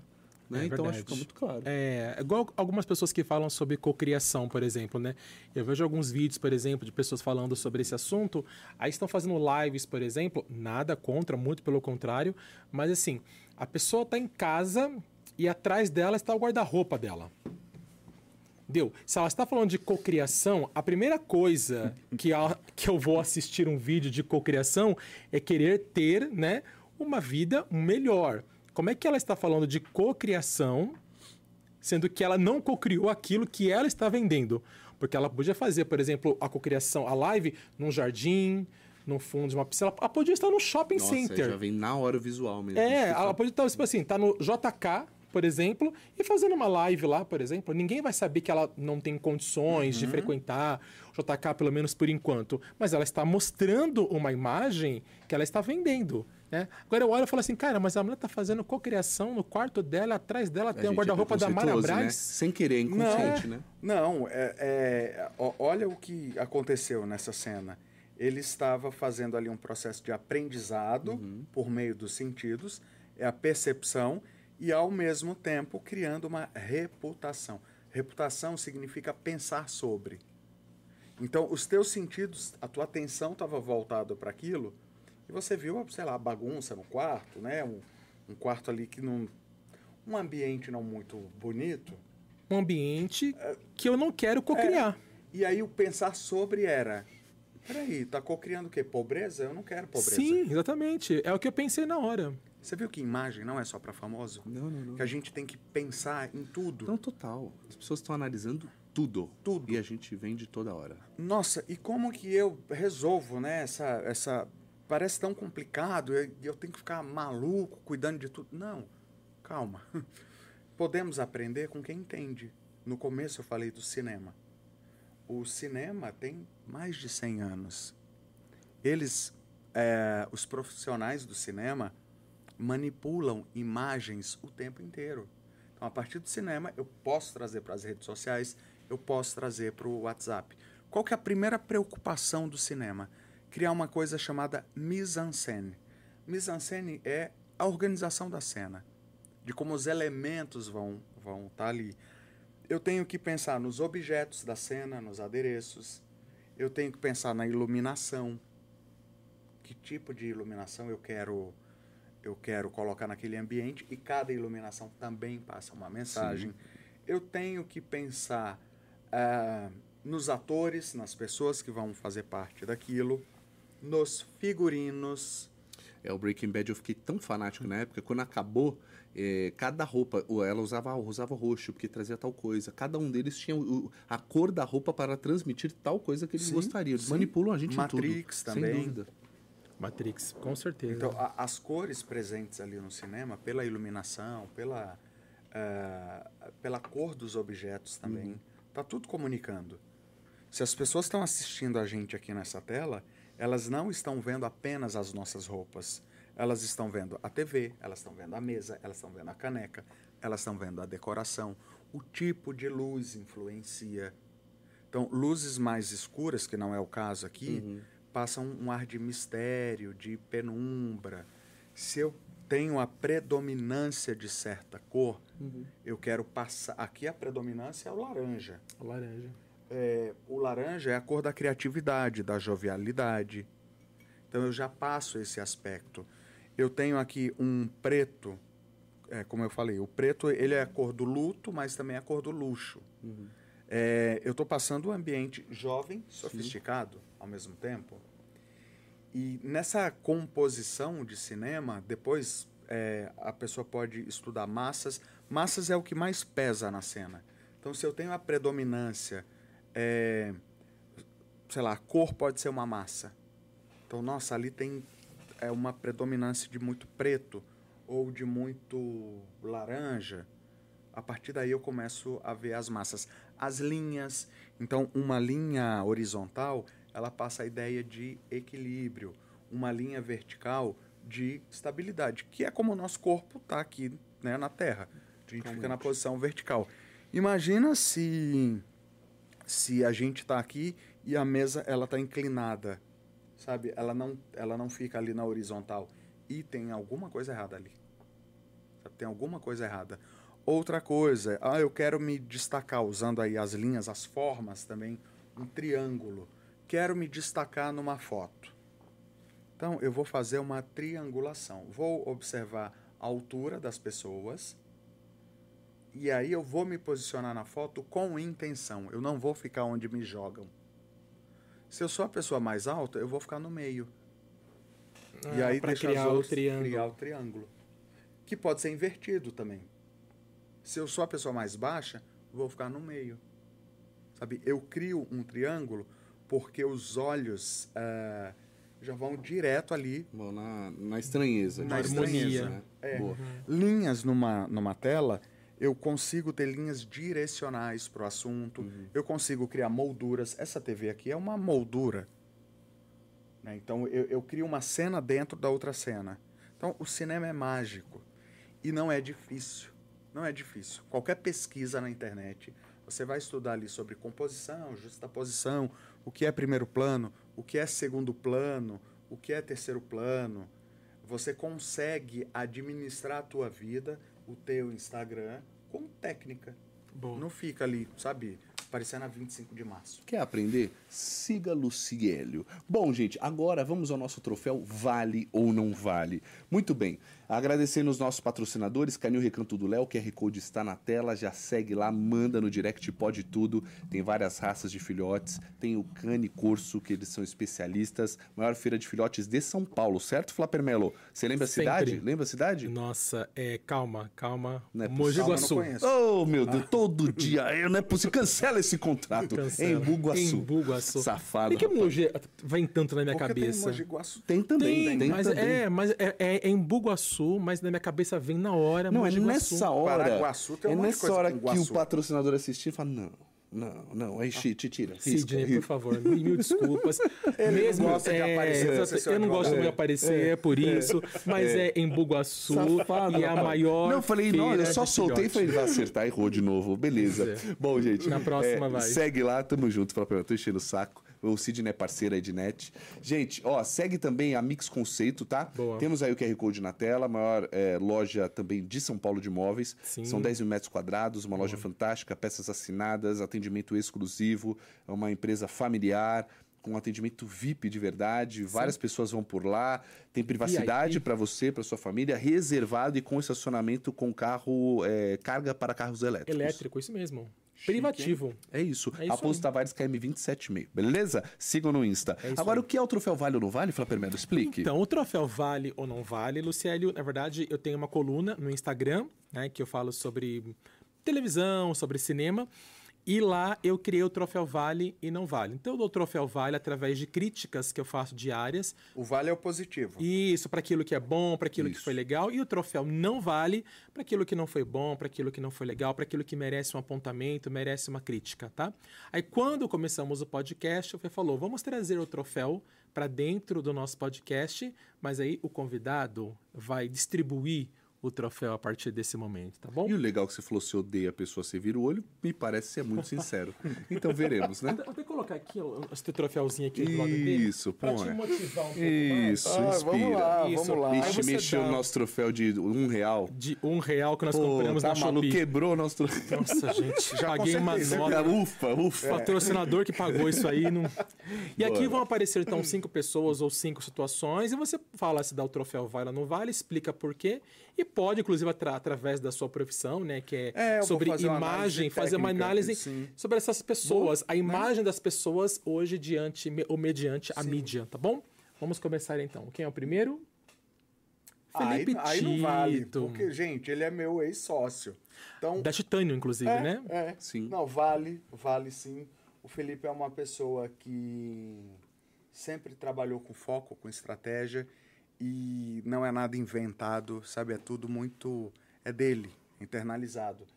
Né? É então acho que fica muito claro. É, igual algumas pessoas que falam sobre cocriação, por exemplo, né? Eu vejo alguns vídeos, por exemplo, de pessoas falando sobre esse assunto, aí estão fazendo lives, por exemplo, nada contra, muito pelo contrário, mas assim, a pessoa está em casa e atrás dela está o guarda-roupa dela. Deu. Se ela está falando de cocriação, a primeira coisa que, a- que eu vou assistir um vídeo de cocriação é querer ter, né, uma vida melhor. Como é que ela está falando de cocriação, sendo que ela não cocriou aquilo que ela está vendendo? Porque ela podia fazer, por exemplo, a cocriação, a live num jardim, no fundo de uma piscina. Ela podia estar no shopping Nossa, center. já vem na hora o visual mesmo. É, ela pode estar, tipo assim, tá no JK, por exemplo, e fazendo uma live lá, por exemplo. Ninguém vai saber que ela não tem condições Uhum. de frequentar o JK, pelo menos por enquanto. Mas ela está mostrando uma imagem que ela está vendendo. Né? Agora eu olho e falo assim, cara, mas a mulher tá fazendo cocriação no quarto dela, atrás dela A tem um é guarda-roupa da Mara né? Braz. Sem querer, inconsciente, né? Não, é, é- olha o que aconteceu nessa cena. Ele estava fazendo ali um processo de aprendizado Uhum. por meio dos sentidos, é a percepção, e ao mesmo tempo criando uma reputação. Reputação significa pensar sobre. Então, os teus sentidos, a tua atenção estava voltada para aquilo, e você viu, sei lá, bagunça no quarto, né? Um, um quarto ali que não. Um ambiente não muito bonito. Um ambiente que eu não quero cocriar. E aí o pensar sobre era. Peraí, tá cocriando o quê? Pobreza? Eu não quero pobreza. Sim, exatamente. É o que eu pensei na hora. Você viu que imagem não é só para famoso? Não, não, não. Que a gente tem que pensar em tudo. Não, total. As pessoas estão analisando tudo. Tudo. E a gente vende toda hora. Nossa, e como que eu resolvo, né? Essa, essa parece tão complicado. E eu tenho que ficar maluco cuidando de tudo. Não, calma. Podemos aprender com quem entende. No começo eu falei do cinema. O cinema tem mais de 100 anos. Eles, é, os profissionais do cinema, manipulam imagens o tempo inteiro. Então, a partir do cinema, eu posso trazer para as redes sociais, eu posso trazer para o WhatsApp. Qual que é a primeira preocupação do cinema? Criar uma coisa chamada mise-en-scène. Mise-en-scène é a organização da cena, de como os elementos vão vão estar ali. Eu tenho que pensar nos objetos da cena, nos adereços. Eu tenho que pensar na iluminação. Que tipo de iluminação eu quero eu quero colocar naquele ambiente e cada iluminação também passa uma mensagem. Eu tenho que pensar ah, nos atores, nas pessoas que vão fazer parte daquilo, nos figurinos. É, o Breaking Bad eu fiquei tão fanático na época, quando acabou, é, cada roupa, ou ela usava, usava roxo, porque trazia tal coisa. Cada um deles tinha o- a cor da roupa para transmitir tal coisa que eles Sim, gostariam. Eles sim. manipulam a gente Matrix em tudo. também. Sem dúvida. Matrix, com certeza. Então, a- as cores presentes ali no cinema, pela iluminação, pela, ah, pela cor dos objetos também, tá tudo comunicando. Se as pessoas estão assistindo a gente aqui nessa tela, elas não estão vendo apenas as nossas roupas. Elas estão vendo a TV, elas estão vendo a mesa, elas estão vendo a caneca, elas estão vendo a decoração. O tipo de luz influencia. Então, luzes mais escuras, que não é o caso aqui, passam um ar de mistério, de penumbra. Se eu tenho a predominância de certa cor, eu quero passar. Aqui a predominância é o laranja. Laranja. É, o laranja é a cor da criatividade, da jovialidade. Então eu já passo esse aspecto. Eu tenho aqui um preto, é, como eu falei, o preto ele é a cor do luto, mas também é a cor do luxo. É, eu estou passando um ambiente jovem, sofisticado ao mesmo tempo. E nessa composição de cinema, depois é, a pessoa pode estudar massas. Massas é o que mais pesa na cena. Então, se eu tenho a predominância, é, sei lá, a cor pode ser uma massa. Então, nossa, ali tem é, uma predominância de muito preto ou de muito laranja. A partir daí eu começo a ver as massas. As linhas. Então, uma linha horizontal, ela passa a ideia de equilíbrio. Uma linha vertical de estabilidade, que é como o nosso corpo está aqui né, na Terra. A gente fica na posição vertical. Imagina se se a gente está aqui e a mesa ela está inclinada, sabe? Ela não ela não fica ali na horizontal e tem alguma coisa errada ali. Sabe? Tem alguma coisa errada. Outra coisa, ah, eu quero me destacar usando aí as linhas, as formas também, um triângulo. Quero me destacar numa foto. Então, eu vou fazer uma triangulação. Vou observar a altura das pessoas, E aí eu vou me posicionar na foto com intenção. Eu não vou ficar onde me jogam. Se eu sou a pessoa mais alta, eu vou ficar no meio. e Ah, aí pra deixa criar o triângulo. criar o triângulo. Que pode ser invertido também. Se eu sou a pessoa mais baixa, vou ficar no meio. Sabe? Eu crio um triângulo porque os olhos ah, já vão direto ali. Na, na estranheza. Na harmonia. estranheza, né? É. Boa. Linhas numa, numa tela, eu consigo ter linhas direcionais para o assunto. Eu consigo criar molduras. Essa TV aqui é uma moldura. né? Então, eu, eu crio uma cena dentro da outra cena. Então, o cinema é mágico. E não é difícil. Não é difícil. Qualquer pesquisa na internet, você vai estudar ali sobre composição, justaposição, o que é primeiro plano, o que é segundo plano, o que é terceiro plano. Você consegue administrar a tua vida, o teu Instagram, com técnica. Bom. Não fica ali, sabe, parecendo a 25 de março. Quer aprender? Siga Luciélio. Bom, gente, agora vamos ao nosso troféu Vale ou Não Vale. Muito bem. Agradecendo os nossos patrocinadores, Canil Recanto do Léo, o QR Code está na tela, já segue lá, manda no direct, pode tudo. Tem várias raças de filhotes, tem o Cane Corso, que eles são especialistas, maior feira de filhotes de São Paulo, certo, Flapper Melo? Você lembra a Sempre. cidade? Lembra a cidade? Nossa, é, calma, calma. Não é Mogi eu Guaçu. Oh, meu Deus, todo dia, é, não é possível, cancela esse contrato. Cancela. Em Bugaçu. Em Bugaçu. Safado. Por que. Mogi vem tanto na minha Porque tem cabeça? Mogi Guaçu. Tem também, Tem, tem, mas também. é, mas é, é- é em Mas na minha cabeça vem na hora. Não, é nessa hora. Paraguaçu tem um é de nessa coisa hora que o patrocinador assistir e fala: não, não, não, aí te, tira. Sidney, por favor, mil, desculpas. Ele Mesmo, não gosta de é, aparecer, você é eu não gosto muito de aparecer, é, por isso. Mas é, em Bugaçu Safado, e é a maior. Não, eu falei, não, eu só de soltei e falei, vai acertar, errou de novo. Beleza. É. Bom, gente. Na próxima é, vai. Segue lá, tamo junto. Mim, eu tô enchendo o saco. O Sidney é parceiro aí de net. Gente, ó, segue também a Mix Conceito, tá? Boa. Temos aí o QR Code na tela, a maior é, loja também de São Paulo de imóveis. Sim. São 10 mil metros quadrados, uma loja fantástica, peças assinadas, atendimento exclusivo, é uma empresa familiar. Com atendimento VIP de verdade, várias pessoas vão por lá, tem privacidade para você, para sua família, reservado e com estacionamento com carro, é, carga para carros elétricos. Elétrico, isso mesmo. Privativo. É isso. É isso Aposto. Tavares KM276, beleza? Sigam no Insta. É Agora, aí. o que é o troféu Vale ou não Vale, Flapper Melo? Explique. Então, o troféu vale ou não vale, Luciélio, na verdade, eu tenho uma coluna no Instagram, né, que eu falo sobre televisão, sobre cinema, e lá eu criei o troféu vale e não vale. Então, eu dou o troféu vale através de críticas que eu faço diárias, O vale é o positivo. isso, para aquilo que é bom, para aquilo que Isso. foi legal, e o troféu não vale para aquilo que não foi bom, para aquilo que não foi legal, para aquilo que merece um apontamento, merece uma crítica, tá? Aí quando começamos o podcast, Fê falou: "Vamos trazer o troféu para dentro do nosso podcast", mas aí o convidado vai distribuir o troféu a partir desse momento, tá bom? E o legal que você falou, se odeia a pessoa, você vira o olho, me parece ser muito sincero. Então veremos, né? Vou até colocar aqui ó, esse troféuzinho aqui do lado dele. Isso, Pra põe. te motivar um pouco mais. Isso, Ah, inspira. vamos lá, Isso. vamos lá. Aí Mexe, dá- o nosso troféu de um real. De um real que nós Pô, compramos tá na maluco, Shopee. quebrou o nosso troféu. Nossa, gente, Já paguei uma nota. Ufa, ufa. Patrocinador que pagou isso aí. Não... E aqui Bora. vão aparecer, então, cinco pessoas ou cinco situações, e você fala se dá o troféu vale ou não vale, explica por quê, e pode, inclusive, atra- através da sua profissão, né, que é, É, sobre fazer uma imagem, análise fazer uma análise sim. sobre essas pessoas, a né? imagem das pessoas hoje diante ou mediante a mídia, tá bom? Vamos começar então. Quem é o primeiro? Aí, Felipe aí não vale, Tito. porque, gente, ele é meu ex-sócio. Então, Da Titânio, inclusive, é, né? é. Sim. Não, vale, vale sim. O Felipe é uma pessoa que sempre trabalhou com foco, com estratégia e não é nada inventado, sabe? É tudo muito. É dele, internalizado.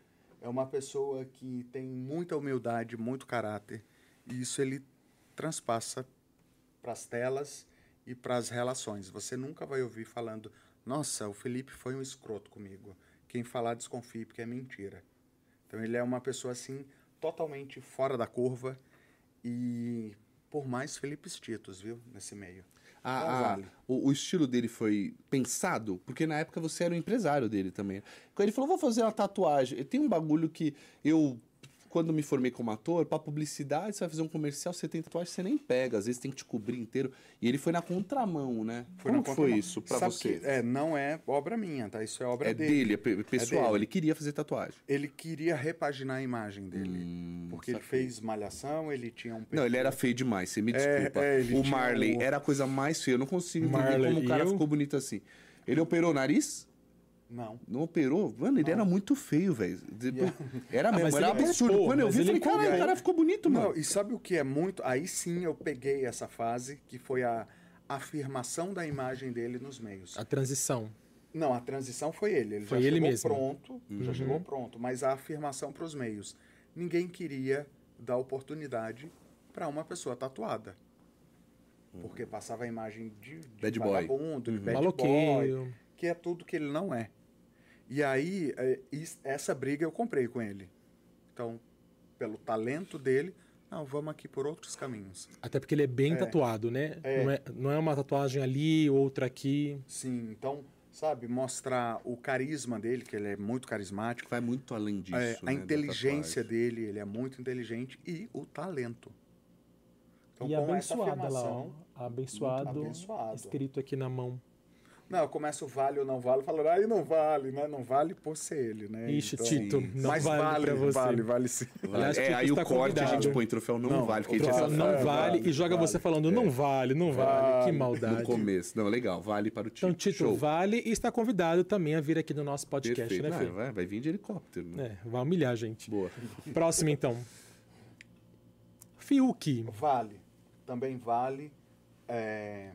É uma pessoa que tem muita humildade, muito caráter e isso ele transpassa para as telas e para as relações. Você nunca vai ouvir falando: Nossa, o Felipe foi um escroto comigo. Quem falar, desconfie, porque é mentira. Então ele é uma pessoa assim, totalmente fora da curva e por mais Felipe Titos, viu, nesse meio. A- a- o, o estilo dele foi pensado, porque na época você era o empresário dele também. Quando ele falou, vou fazer uma tatuagem, tem um bagulho que eu quando me formei como ator, pra publicidade, você vai fazer um comercial, você tem tatuagem, você nem pega. Às vezes tem que te cobrir inteiro. E ele foi na contramão, né? Foi Como na que foi contramão. isso pra Sabe você? que, é, não é obra minha, tá? Isso é obra É dele. é pe- pessoal. dele. Ele queria fazer tatuagem. Ele queria repaginar a imagem dele. Hum, porque ele fez malhação, ele tinha um Não, ele era feio demais, você me É, desculpa. é, ele o tinha Marley o- era a coisa mais feia. Eu não consigo entender Marley como o cara eu? ficou bonito assim. Ele operou o nariz? Não. Não operou? Mano, ele era muito feio, velho. Depois- Era Ah, mesmo, mas era absurdo. Quando eu vi, eu ele falei, caralho, o cara ficou bonito, mano. Não, e sabe o que é muito? Aí sim eu peguei essa fase que foi a afirmação da imagem dele nos meios. A transição. Não, a transição foi ele. Ele Foi já ele chegou mesmo. pronto, já chegou pronto. Mas a afirmação para os meios. Ninguém queria dar oportunidade para uma pessoa tatuada. Porque passava a imagem de, de Bad boy. vagabundo, de bad boy, Maloqueiro. que é tudo que ele não é. E aí, é, essa briga eu comprei com ele. Então, pelo talento dele, não, vamos aqui por outros caminhos. Até porque ele é bem tatuado, né? É. Não, é, não é uma tatuagem ali, outra aqui. Sim, então, sabe, mostrar o carisma dele, que ele é muito carismático, Vai muito além disso. é, né, a da inteligência dele, ele é muito inteligente, e o talento. Então, e com essa abençoada lá, ó. Abençoado, abençoado. escrito aqui na mão. Não, eu começo vale ou não vale, falando, aí não vale, né? Não vale por ser ele, né? Ixi, Então- Tito, não Mas vale, vale, pra você. vale, vale sim. Aliás, é, aí o está corte a gente põe troféu não, Não, vale, porque a o gente Troféu não É, vale, vale, e joga vale. você falando, não vale, não vale. Que maldade. no começo. Não, legal, vale para o Tito. Então, Tito, Show. vale e está convidado também a vir aqui no nosso podcast, Perfeito. né, Ah, Fê? vai, vai vir de helicóptero. Né? É, vai humilhar a gente. Boa. Próximo, então. Fiuk. Vale. Também vale. É,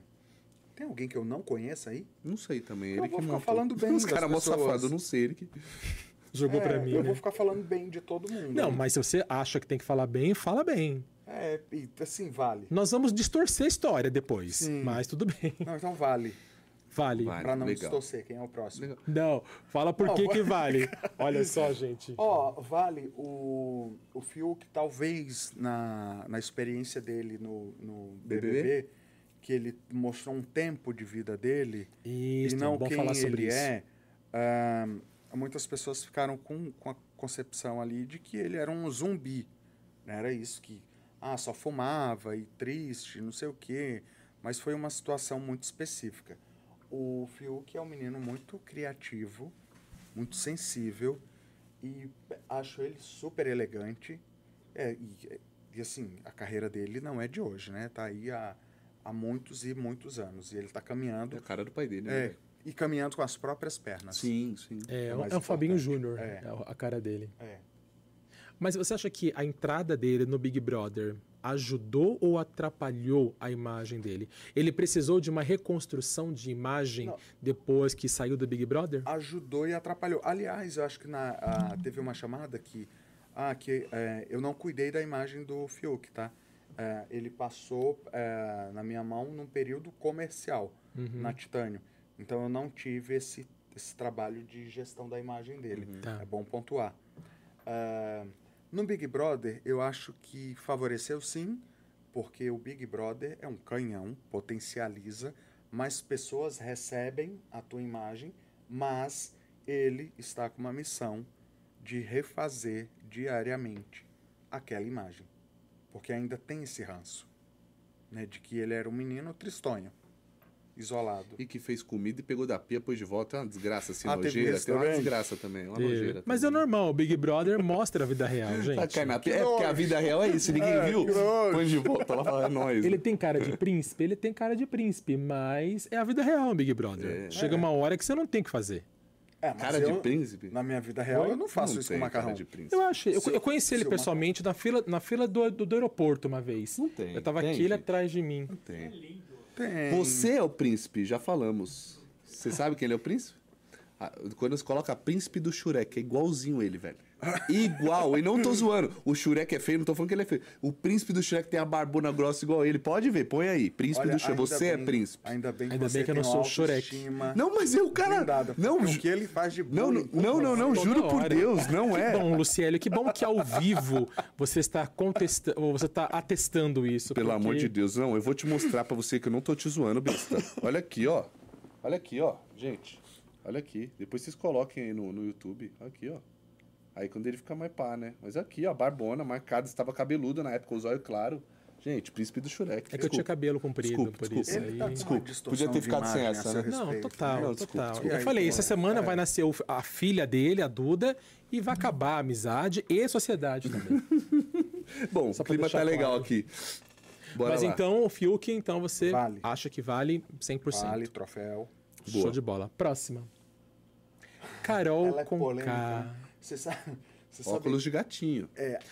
Tem alguém que eu não conheça aí? Não sei também. Eu Ele vou que ficar montou. falando bem Os caras mó safados, eu não sei. Ele que... Jogou É, pra mim, Eu né? vou ficar falando bem de todo mundo. Não, né? mas se você acha que tem que falar bem, fala bem. É, e, assim, vale. Nós vamos distorcer a história depois, Sim. mas tudo bem. Não, então vale. Vale. Vale. Pra não legal. distorcer quem é o próximo. Legal. Não, fala por Não, que que vale. Olha só, gente. Ó, vale o, o Fiuk, talvez na, na experiência dele no, no BBB, BBB? Que ele mostrou um tempo de vida dele Isso, e não bom quem ele isso. é. ah, muitas pessoas ficaram com, com a concepção ali de que ele era um zumbi. né? Era isso que ah, só fumava e triste, não sei o quê. Mas foi uma situação muito específica. O Fiuk é um menino muito criativo, muito sensível e acho ele super elegante. É, e, e, assim, a carreira dele não é de hoje, né? Tá aí há, há muitos e muitos anos. E ele tá caminhando É a cara do pai dele, né? é, e caminhando com as próprias pernas. Sim, sim. É, é é, um Fabinho. Júnior, É. é a cara dele. É. Mas você acha que a entrada dele no Big Brother ajudou ou atrapalhou a imagem dele? Ele precisou de uma reconstrução de imagem Não. depois que saiu do Big Brother? Ajudou e atrapalhou. Aliás, eu acho que na, a- teve uma chamada que, ah, que é, eu não cuidei da imagem do Fiuk, tá? É, ele passou é, na minha mão num período comercial, Uhum. na Titânio. Então eu não tive esse, esse trabalho de gestão da imagem dele. Tá. É bom pontuar. Ah, no Big Brother, eu acho que favoreceu sim, porque o Big Brother é um canhão, potencializa, mais pessoas recebem a tua imagem, mas ele está com uma missão de refazer diariamente aquela imagem. Porque ainda tem esse ranço, né, de que ele era um menino tristonho, isolado. E que fez comida e pegou da pia, pôs de volta. É uma desgraça assim, Ah, teve nojeira. isso Tem uma também? desgraça também, uma Teve. nojeira. Mas é também. normal, o Big Brother mostra a vida real, gente. Tá caindo na pia. É porque a vida real é isso, ninguém viu? que nojo. Põe de volta lá fala, é nóis. Ele tem cara de príncipe? Ele tem cara de príncipe, mas é a vida real, Big Brother. É. Chega uma hora que você não tem o que fazer. É, mas Cara de eu, príncipe? Na minha vida real, eu não faço Não isso com macarrão. cara de príncipe. Eu acho. Eu, eu- eu conheci ele eu pessoalmente na fila, na fila do, do, do aeroporto uma vez. Não tem, Eu tava tem, aqui, ele atrás de mim. Não tem. Tem. Você é o príncipe, já falamos. Você sabe quem ele é o príncipe? Ah, Quando você coloca príncipe do Shurek, é igualzinho ele, velho. Igual, e não tô zoando. O Shurek é feio, não tô falando que ele é feio. O príncipe do Shrek tem a barbona grossa igual ele. Pode ver, põe aí. Príncipe Olha, do Shrek. ainda Você é bem- príncipe. Ainda bem que Ainda você bem que eu não sou o Shurek. Não, mas eu, cara. blindada, Não, o que ele faz de não, não, não, não, não, juro por hora. Deus, não Que é. bom, Luciélio, que bom que ao vivo você está contestando, você está atestando isso. Pelo porque- amor de Deus, não. Eu vou te mostrar pra você que eu não tô te zoando, besta. Olha aqui, ó. Olha aqui, ó. Gente, olha aqui. Depois vocês coloquem aí no, no YouTube. Aqui, ó. Aí quando ele fica mais pá, né? Mas aqui, ó, barbona, marcada, estava cabeludo na época, os olhos claros. Gente, príncipe do Shurek. É que eu tinha cabelo comprido, Desculpe, por desculpe. isso Ele aí. tá Desculpa, podia ter ficado sem essa, né? Não, respeito, total, Não, desculpa, total. desculpa. Eu aí, falei, pô, essa semana é. vai nascer o- a filha dele, a Duda, e vai acabar a amizade e a sociedade também. Bom, Só o clima tá legal claro. aqui. Bora Mas lá. então, o Fiuk, então você Vale. acha que vale 100%. Vale, troféu. Show Boa. de bola. Próxima. Carol Ela é com polêmica. K. Você sabe, você sabe Óculos de gatinho.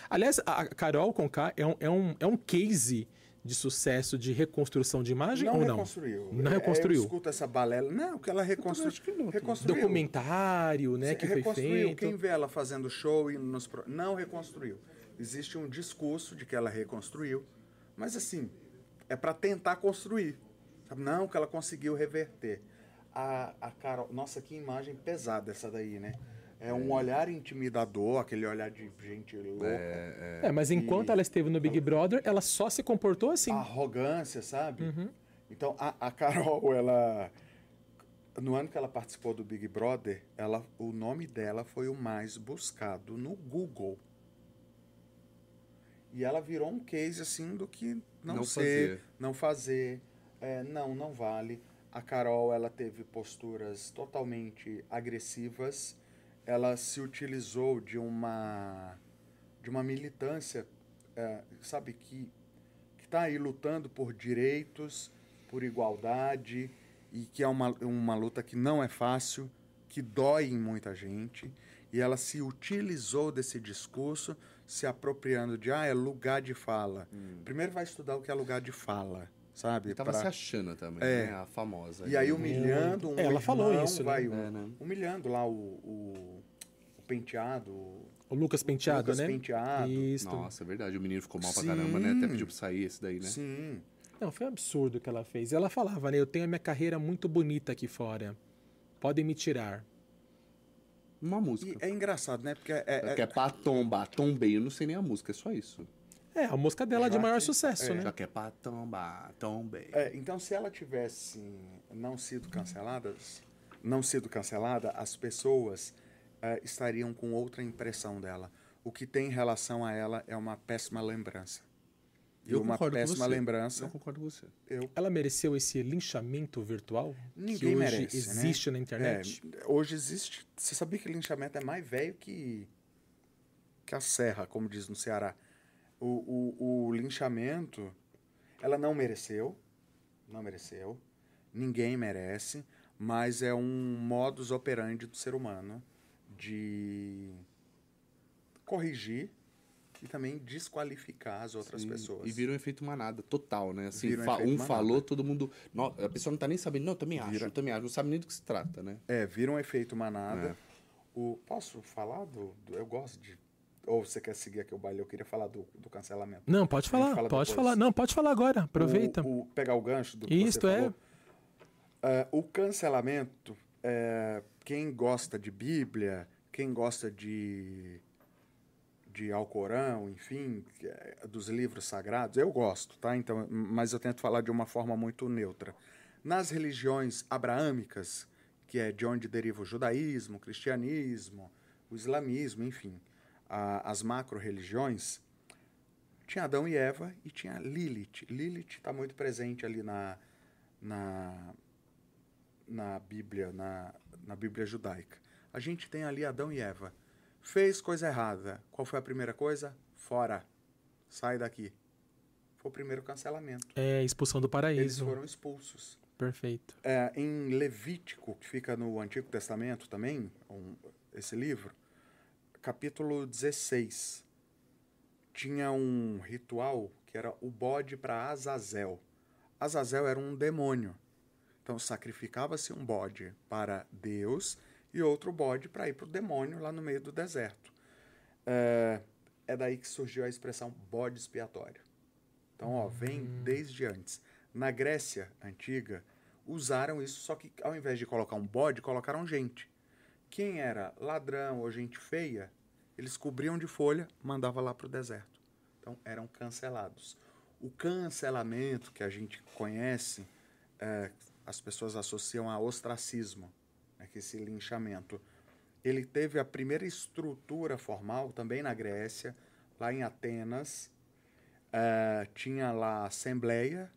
Aliás, a Carol com K é um, é um, é um case de sucesso de reconstrução de imagem não ou não? reconstruiu. Não É, reconstruiu. Eu escuto essa balela. Não, que ela reconstruiu. acho que não. reconstruiu. Documentário, né, Você que foi feito. Quem vê ela fazendo show e nos não reconstruiu. Existe um discurso de que ela reconstruiu, mas assim é para tentar construir. Sabe? Não que ela conseguiu reverter. A, a Carol, nossa, que imagem pesada essa daí, né? É um olhar intimidador, aquele olhar de gente louca. É, mas enquanto ela esteve no Big Brother, ela só se comportou assim. arrogância, sabe? Então, a, a Carol, ela. No ano que ela participou do Big Brother, ela, o nome dela foi o mais buscado no Google. E ela virou um case assim do que não, Não ser, fazer. não fazer, é, não, não vale. A Carol, ela teve posturas totalmente agressivas. Ela se utilizou de uma de uma militância, é, sabe que que está aí lutando por direitos, por igualdade e que é uma, uma luta que não é fácil, que dói em muita gente. E ela se utilizou desse discurso, se apropriando de, ah, é lugar de fala. Primeiro vai estudar o que é lugar de fala, sabe? Ele tava Pra- se achando também, É. né? A famosa. E aí humilhando um É, ela falou irmão, isso, né? vai, É, né? humilhando lá o, o penteado, o O Lucas Penteado, Lucas né? Penteado. Isso. Nossa, é verdade. O menino ficou mal pra Sim. caramba, né? Até pediu pra sair esse daí, né? Sim. Não, foi um absurdo o que ela fez. Ela falava, né? Eu tenho a minha carreira muito bonita aqui fora. Podem me tirar. Uma E música. é engraçado, né? Porque é, é- Que é pra tombar, tombei, eu não sei nem a música, é só isso. É, a música dela de Já maior que- sucesso, né? Já que é pra tombar, tombei. É, então, se ela tivesse não sido cancelada, não sido cancelada, as pessoas é, estariam com outra impressão dela. O que tem em relação a ela é uma péssima lembrança. E Eu uma concordo com péssima você. lembrança. Eu concordo com você. Eu, Ela mereceu esse linchamento virtual que ninguém hoje merece. existe né? na internet? É, hoje existe. Você sabia que linchamento é mais velho que, que a serra, como diz no Ceará. O, o, o linchamento, ela não mereceu. Não mereceu. Ninguém merece. Mas é um modus operandi do ser humano de corrigir e também desqualificar as outras Sim, pessoas. E vira um efeito manada, total, né? Assim, Vira um fa- um manada. falou, todo mundo. Não, a pessoa não tá nem sabendo, não, eu também acho, Vira- eu também acho, não sabe nem do que se trata, né? É, vira um efeito manada. É. O, posso falar do, do- Eu gosto de. Ou você quer seguir aqui o baile? Eu queria falar do, do cancelamento. Não, pode falar, fala pode depois. falar. Não, pode falar agora. Aproveita. O, o- pegar o gancho do que Isto você é. falou. É, o cancelamento, é, quem gosta de Bíblia, quem gosta de, de Alcorão, enfim, é, dos livros sagrados, eu gosto, tá? Então, mas eu tento falar de uma forma muito neutra. Nas religiões abraâmicas, que é de onde deriva o judaísmo, o cristianismo, o islamismo, enfim, a- as macro-religiões, tinha Adão e Eva e tinha Lilith. Lilith está muito presente ali na, na, na Bíblia, na, na Bíblia judaica. A gente tem ali Adão e Eva. Fez coisa errada. Qual foi a primeira coisa? Fora. Sai daqui. Foi o primeiro cancelamento. É, expulsão do Eles paraíso. foram expulsos. Perfeito. É, em Levítico, que fica no Antigo Testamento também, um- esse livro, capítulo 16, tinha um ritual que era o bode para Azazel. Azazel era um demônio. Então sacrificava-se um bode para Deus e outro bode para ir para o demônio lá no meio do deserto. É, é daí que surgiu a expressão bode expiatório. Então, ó, vem desde antes. Na Grécia antiga, usaram isso, só que ao invés de colocar um bode, colocaram gente. Quem era ladrão ou gente feia, eles cobriam de folha, mandava lá para o deserto. Então, eram cancelados. O cancelamento que a gente conhece, é, as pessoas associam a ostracismo, né, que é esse linchamento. Ele teve a primeira estrutura formal também na Grécia, lá em Atenas. Eh, tinha lá a Assembleia,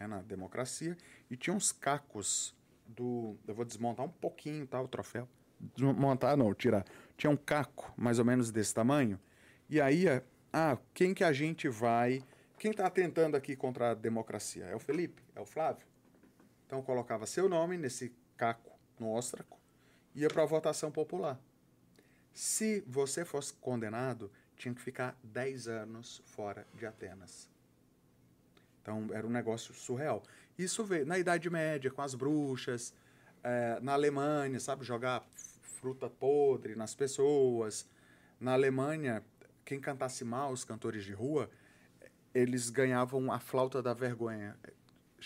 né, na democracia, e tinha uns cacos do. Eu vou desmontar um pouquinho tá, o troféu. Desmontar, não, tirar. Tinha um caco mais ou menos desse tamanho. E aí, eh, ah, quem que a gente vai. Quem está tentando aqui contra a democracia? É o Felipe? É o Flávio? Então colocava seu nome nesse caco no óstraco, ia para a votação popular. Se você fosse condenado, tinha que ficar 10 anos fora de Atenas. Então era um negócio surreal. Isso veio na Idade Média, com as bruxas, eh, na Alemanha, sabe, jogar fruta podre nas pessoas. Na Alemanha, quem cantasse mal, os cantores de rua, eles ganhavam a flauta da vergonha.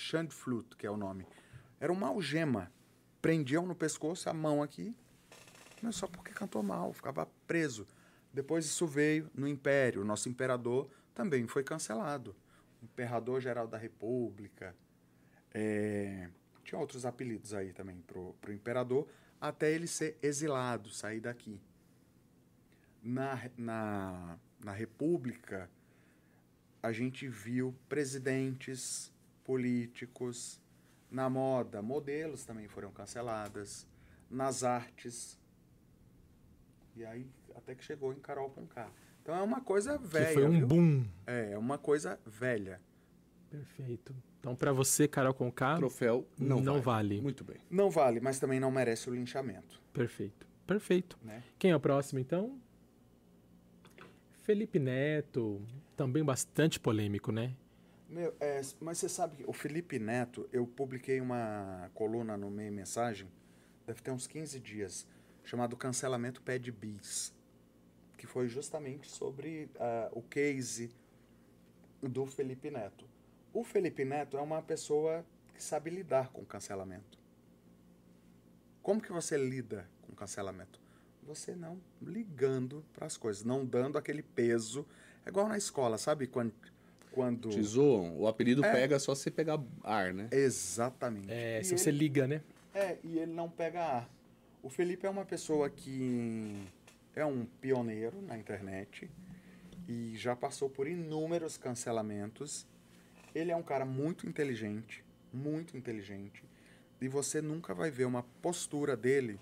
Schandflut, que é o nome. Era uma algema. Prendiam no pescoço a mão aqui, mas só porque cantou mal, ficava preso. Depois isso veio no Império. O nosso imperador também foi cancelado. Imperador Geral da República. É, tinha outros apelidos aí também pro, pro imperador, até ele ser exilado, sair daqui. Na, na, na República, a gente viu presidentes, políticos, na moda, modelos também foram canceladas, nas artes. E aí, até que chegou em Carol com K. Então é uma coisa velha. que foi um viu? boom. É, é uma coisa velha. Perfeito. Então, para você, Carol Conká, Troféu não, Não vale. vale. Muito bem. Não vale, mas também não merece o linchamento. perfeito. Perfeito. Né? Quem é o próximo, então? Felipe Neto, também bastante polêmico, né? Meu, é, mas você sabe que o Felipe Neto, eu publiquei uma coluna no Meio Mensagem, deve ter uns 15 dias, chamado Cancelamento Pede Bis, que foi justamente sobre ah, o case do Felipe Neto. O Felipe Neto é uma pessoa que sabe lidar com cancelamento. Como que você lida com cancelamento? Você não ligando para as coisas, não dando aquele peso. É igual na escola, sabe? Quando. Quando... Te zoam, o apelido É. pega só se você pegar ar, né? Exatamente. É, E se você ele- liga, né? É, e ele não pega ar. O Felipe é uma pessoa que é um pioneiro na internet e já passou por inúmeros cancelamentos. Ele é um cara muito inteligente, muito inteligente, e você nunca vai ver uma postura dele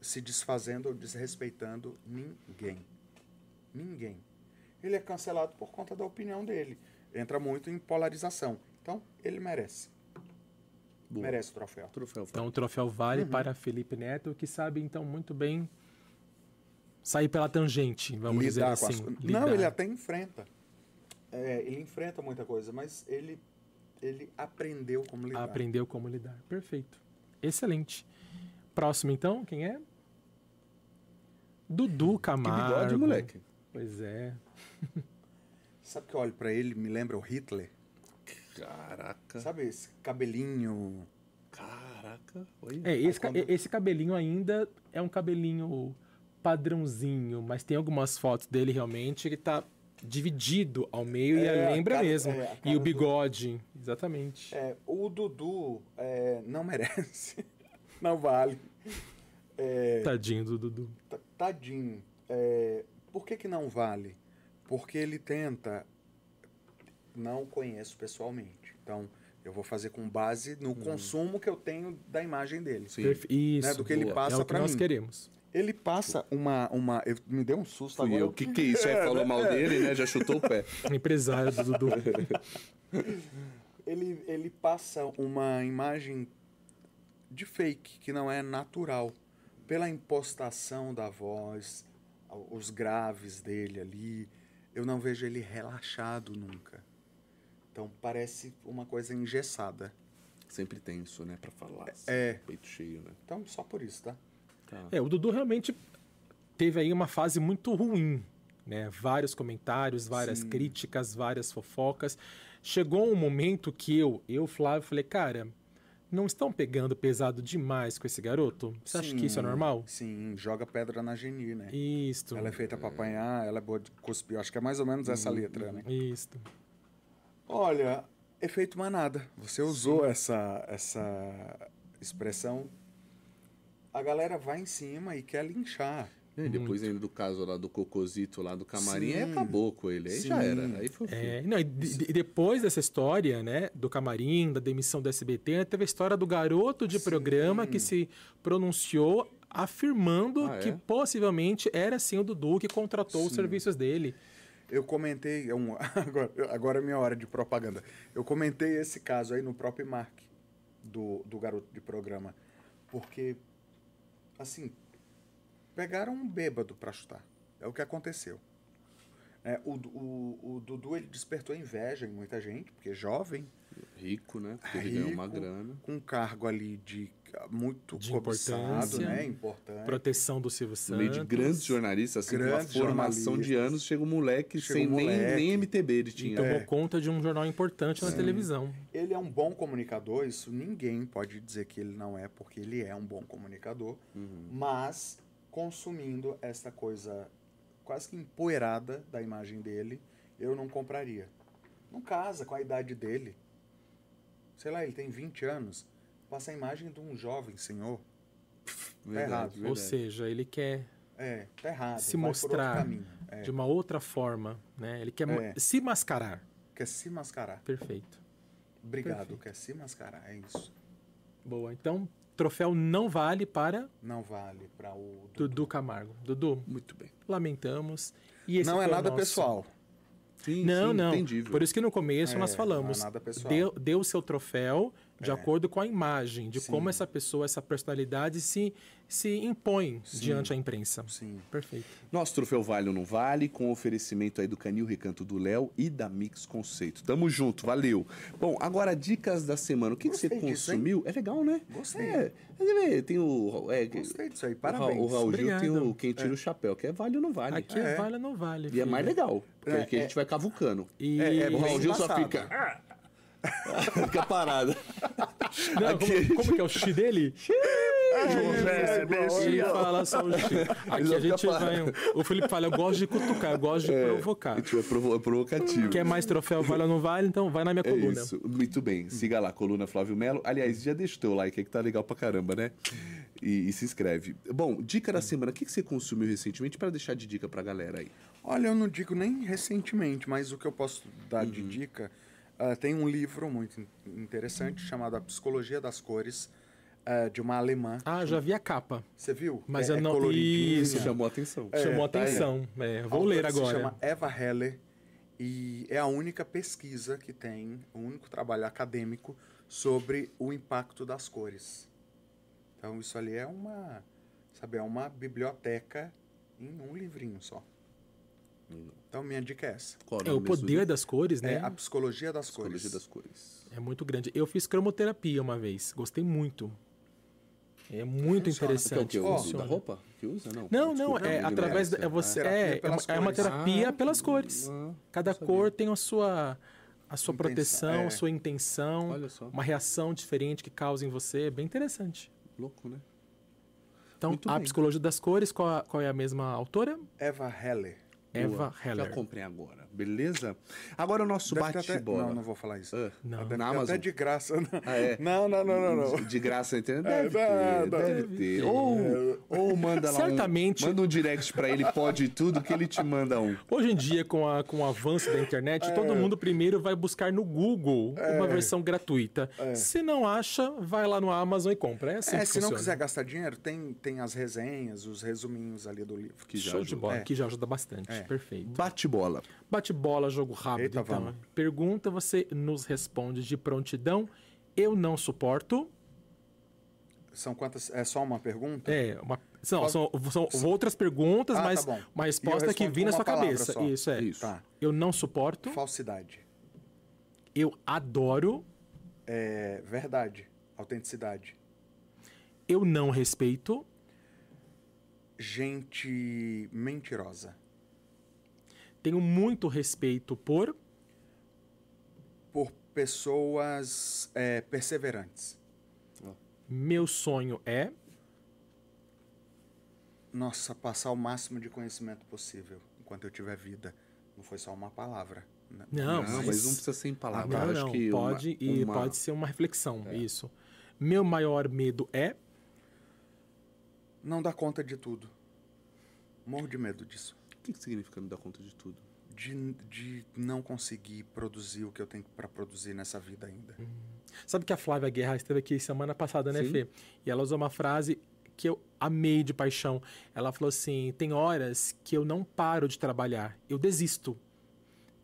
se desfazendo ou desrespeitando ninguém. Ninguém. Ele é cancelado por conta da opinião dele. Entra muito em polarização. Então, ele merece. Boa. Merece o troféu. Troféu Então o troféu vale para Felipe Neto, que sabe então muito bem sair pela tangente, vamos dizer Lidar as assim. lidar. Não, ele até enfrenta. É, ele enfrenta muita coisa, mas ele, ele aprendeu como lidar. aprendeu como lidar. Perfeito. Excelente. Próximo então, quem é? Dudu Que Camargo. bigode, moleque. Pois é. Sabe que eu olho pra ele me lembra o Hitler? Caraca. Sabe esse cabelinho... Caraca. Olha. É, esse, quando- esse cabelinho ainda é um cabelinho padrãozinho, mas tem algumas fotos dele realmente que tá dividido ao meio e É, a lembra cara- mesmo. é, e o do- bigode, exatamente. É, o Dudu é, não merece. não vale. É, Tadinho do Dudu. ta- tadinho. É, por que, que não vale? Porque ele tenta. Não conheço pessoalmente. Então, eu vou fazer com base no consumo que eu tenho da imagem dele. Sim. Isso. Né, do que ele boa. passa é pra nós mim. queremos. Ele passa uma. uma eu- me deu um susto Fui agora. eu. O que, que é isso? Aí falou mal dele, né? Já chutou o pé. Empresário do Dudu. Ele, ele passa uma imagem de fake, que não é natural. Pela impostação da voz, os graves dele ali, eu não vejo ele relaxado nunca. Então parece uma coisa engessada. Sempre tenso, né? Pra falar. assim, É. Peito cheio, né? Então só por isso, tá? Tá. É, o Dudu realmente teve aí uma fase muito ruim, né? Vários comentários, várias Sim. críticas, várias fofocas. Chegou um momento que eu, eu, Flávio, falei, cara, não estão pegando pesado demais com esse garoto? Você acha que isso é Sim, normal? Sim, joga pedra na Geni, né? Isto. Ela é feita pra apanhar, ela é boa de cuspir. Acho que é mais ou menos essa letra, né? Isto. Olha, efeito manada. Você usou essa, essa expressão a galera vai em cima e quer linchar. E depois ainda do caso lá do cocôzito lá do camarim, aí Sim. acabou com ele. Aí já Sim. era. Aí foi o fim. É, não, e, de- e depois dessa história, né, do camarim, da demissão do SBT, né, teve a história do garoto de programa que se pronunciou afirmando Ah, é? que possivelmente era sim o Dudu que contratou os serviços dele. Eu comentei, é um- agora, agora é minha hora de propaganda. Eu comentei esse caso aí no próprio Mark, do, do garoto de programa. Porque, assim, pegaram um bêbado pra chutar. É o que aconteceu. É, o, o, o Dudu ele despertou inveja em muita gente, porque é jovem, Rico, né? Porque ele ganhou uma rico, grana. com um cargo ali de muito De cobiçado, né? Importante. Proteção do Silvio No Santos. meio de grandes jornalistas, assim, com uma Grandes formação de anos, chega um moleque Chega sem um nem, moleque. nem MTB ele E tinha. tomou É. conta de um jornal importante na televisão. Ele é um bom comunicador, isso ninguém pode dizer que ele não é, porque ele é um bom comunicador, mas consumindo essa coisa quase que empoeirada da imagem dele, eu não compraria. Não casa com a idade dele. Sei lá, ele tem 20 anos. Passa a imagem de um jovem senhor. Verdade, errado. verdade. Ou seja, ele quer É, tá errado. se mostrar. É, de uma outra forma, né? Ele quer É. se mascarar. Quer se mascarar. Perfeito. Obrigado, Perfeito. quer se mascarar. É isso. Boa. Então, troféu não vale para Não vale para o Dudu Camargo. Dudu, Muito bem. lamentamos. E esse Não é nada nosso- pessoal. Sim, Não, sim, não. entendível. Por isso que no começo É, nós falamos. não é nada pessoal. Deu, deu o seu troféu de É. acordo com a imagem, de Sim. como essa pessoa, essa personalidade se, se impõe diante a imprensa. Sim. Perfeito. Nosso troféu vale ou não vale, com oferecimento aí do Canil Recanto do Léo e da Mix Conceito. Tamo junto, valeu. Bom, agora dicas da semana. O que, que você Gostei disso, consumiu? é legal, né? Gostei. É, tem o. É, Gostei disso aí, o Ra- parabéns. O Raul Gil tem o Quem Tira o Chapéu, que é vale ou não vale. Aqui é É. vale ou não vale. E é mais filho. legal, porque É, aqui a é. gente vai cavucando. E... É, é O Raul Gil só fica. fica parado. Não, Aqui- como, como que é o xixi dele? Ele fala só o. Aqui a gente vai... O Felipe fala, eu gosto de cutucar, eu gosto de provocar. É provo- é provocativo. Quer mais troféu vale ou não vale? Então vai na minha É coluna. isso, muito bem. Siga lá, coluna Flávio Melo. Aliás, já deixa o teu like aí que tá legal pra caramba, né? E, e se inscreve. Bom, dica da semana. O que, que você consumiu recentemente pra deixar de dica pra galera aí? Olha, eu não digo nem recentemente, mas o que eu posso dar Uhum. de dica, ah, tem um livro muito in- interessante chamado A Psicologia das Cores, ah, de uma alemã. Ah, já vi a capa. Você viu? Mas É- eu é não- coloridinha. Isso, Chamou atenção. É, Chamou tá atenção. É, A vou ler agora. Se chama Eva Heller e é a única pesquisa que tem, o único trabalho acadêmico sobre o impacto das cores. Então isso ali é uma, sabe, é uma biblioteca em um livrinho só. Então minha dica é essa. Qual É o poder das cores, né? É a psicologia das Psicologia cores. das cores. É muito grande. Eu fiz cromoterapia uma vez. Gostei muito. É muito Funciona. interessante. É o que? Uso da roupa que usa? Não, Não, não, Desculpa, é não, através da, é você é, é, uma- é terapia Ah, pelas cores. ah, Cada cor tem a sua a sua Intenção, proteção, é. a sua intenção, Olha só. uma reação diferente que causa em você, é bem interessante. Louco, né? Então, Muito a bem. psicologia das cores, qual, qual é a mesma autora? Eva Heller. Eva Boa. Já Heller. comprei agora, beleza? Agora o nosso bate-bola. Não, não vou falar isso. Ah, Não. Deve Na Amazon? até de graça. Ah, é? Não, não, não, não, não. De, graça internet? É, Deve ter, não, deve deve ter. ter. Ou, ou manda lá Certamente. um... Manda um direct pra ele, pode tudo, que ele te manda um. Hoje em dia, com, a, com o avanço da internet, todo mundo primeiro vai buscar no Google uma versão gratuita. Se não acha, vai lá no Amazon e compra. É assim É, que se não quiser gastar dinheiro, tem, tem as resenhas, os resuminhos ali do livro. Que já Show de bola, É. que já ajuda bastante. Perfeito. Bate-bola. Bate-bola, jogo rápido. Eita, então, vamos. pergunta, você nos responde de prontidão. Eu não suporto. São quantas? É só uma pergunta? É, uma, são, Qual- são, são outras perguntas, Ah, tá mas bom. uma resposta que vi na sua cabeça. só. Isso é. Isso. Tá. Eu não suporto. Falsidade. Eu adoro. É, verdade. Autenticidade. Eu não respeito. Gente mentirosa. Tenho muito respeito por. Por pessoas é, perseverantes. Meu sonho é. Nossa, passar o máximo de conhecimento possível enquanto eu tiver vida. Não foi só uma palavra. né? Não, Não, mas, não precisa ser em palavras. Não, Acho não, que uma- pode, e uma- pode ser uma reflexão, isso. Meu maior medo é. Não dá conta de tudo. Morro de medo disso. O que, que significa não dar conta de tudo? De, de não conseguir produzir o que eu tenho para produzir nessa vida ainda. Sabe que a Flávia Guerra esteve aqui semana passada, né, Sim. Fê? E ela usou uma frase que eu amei de paixão. Ela falou assim: tem horas que eu não paro de trabalhar, eu desisto.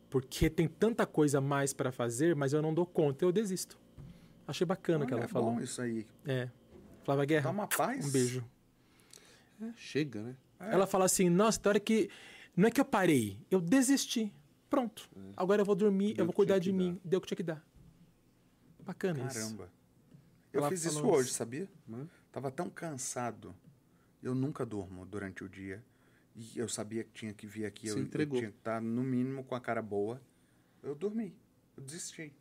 Porque tem tanta coisa mais para fazer, mas eu não dou conta, eu desisto. Achei bacana o que ela é falou. bom isso aí. É. Flávia Guerra, Dá uma paz. um beijo. É, chega, né? Ela fala assim: nossa, tem hora que. Não é que eu parei, eu desisti. Pronto. Agora eu vou dormir, Deu eu vou cuidar de mim. Deu o que tinha que dar. Bacana isso. Caramba. Eu Ela fiz isso falou hoje, sabia? Hã? Tava tão cansado. Eu nunca durmo durante o dia. E eu sabia que tinha que vir aqui. Se eu, eu entregou. tinha que estar, no mínimo, com a cara boa. Eu dormi. Eu desisti.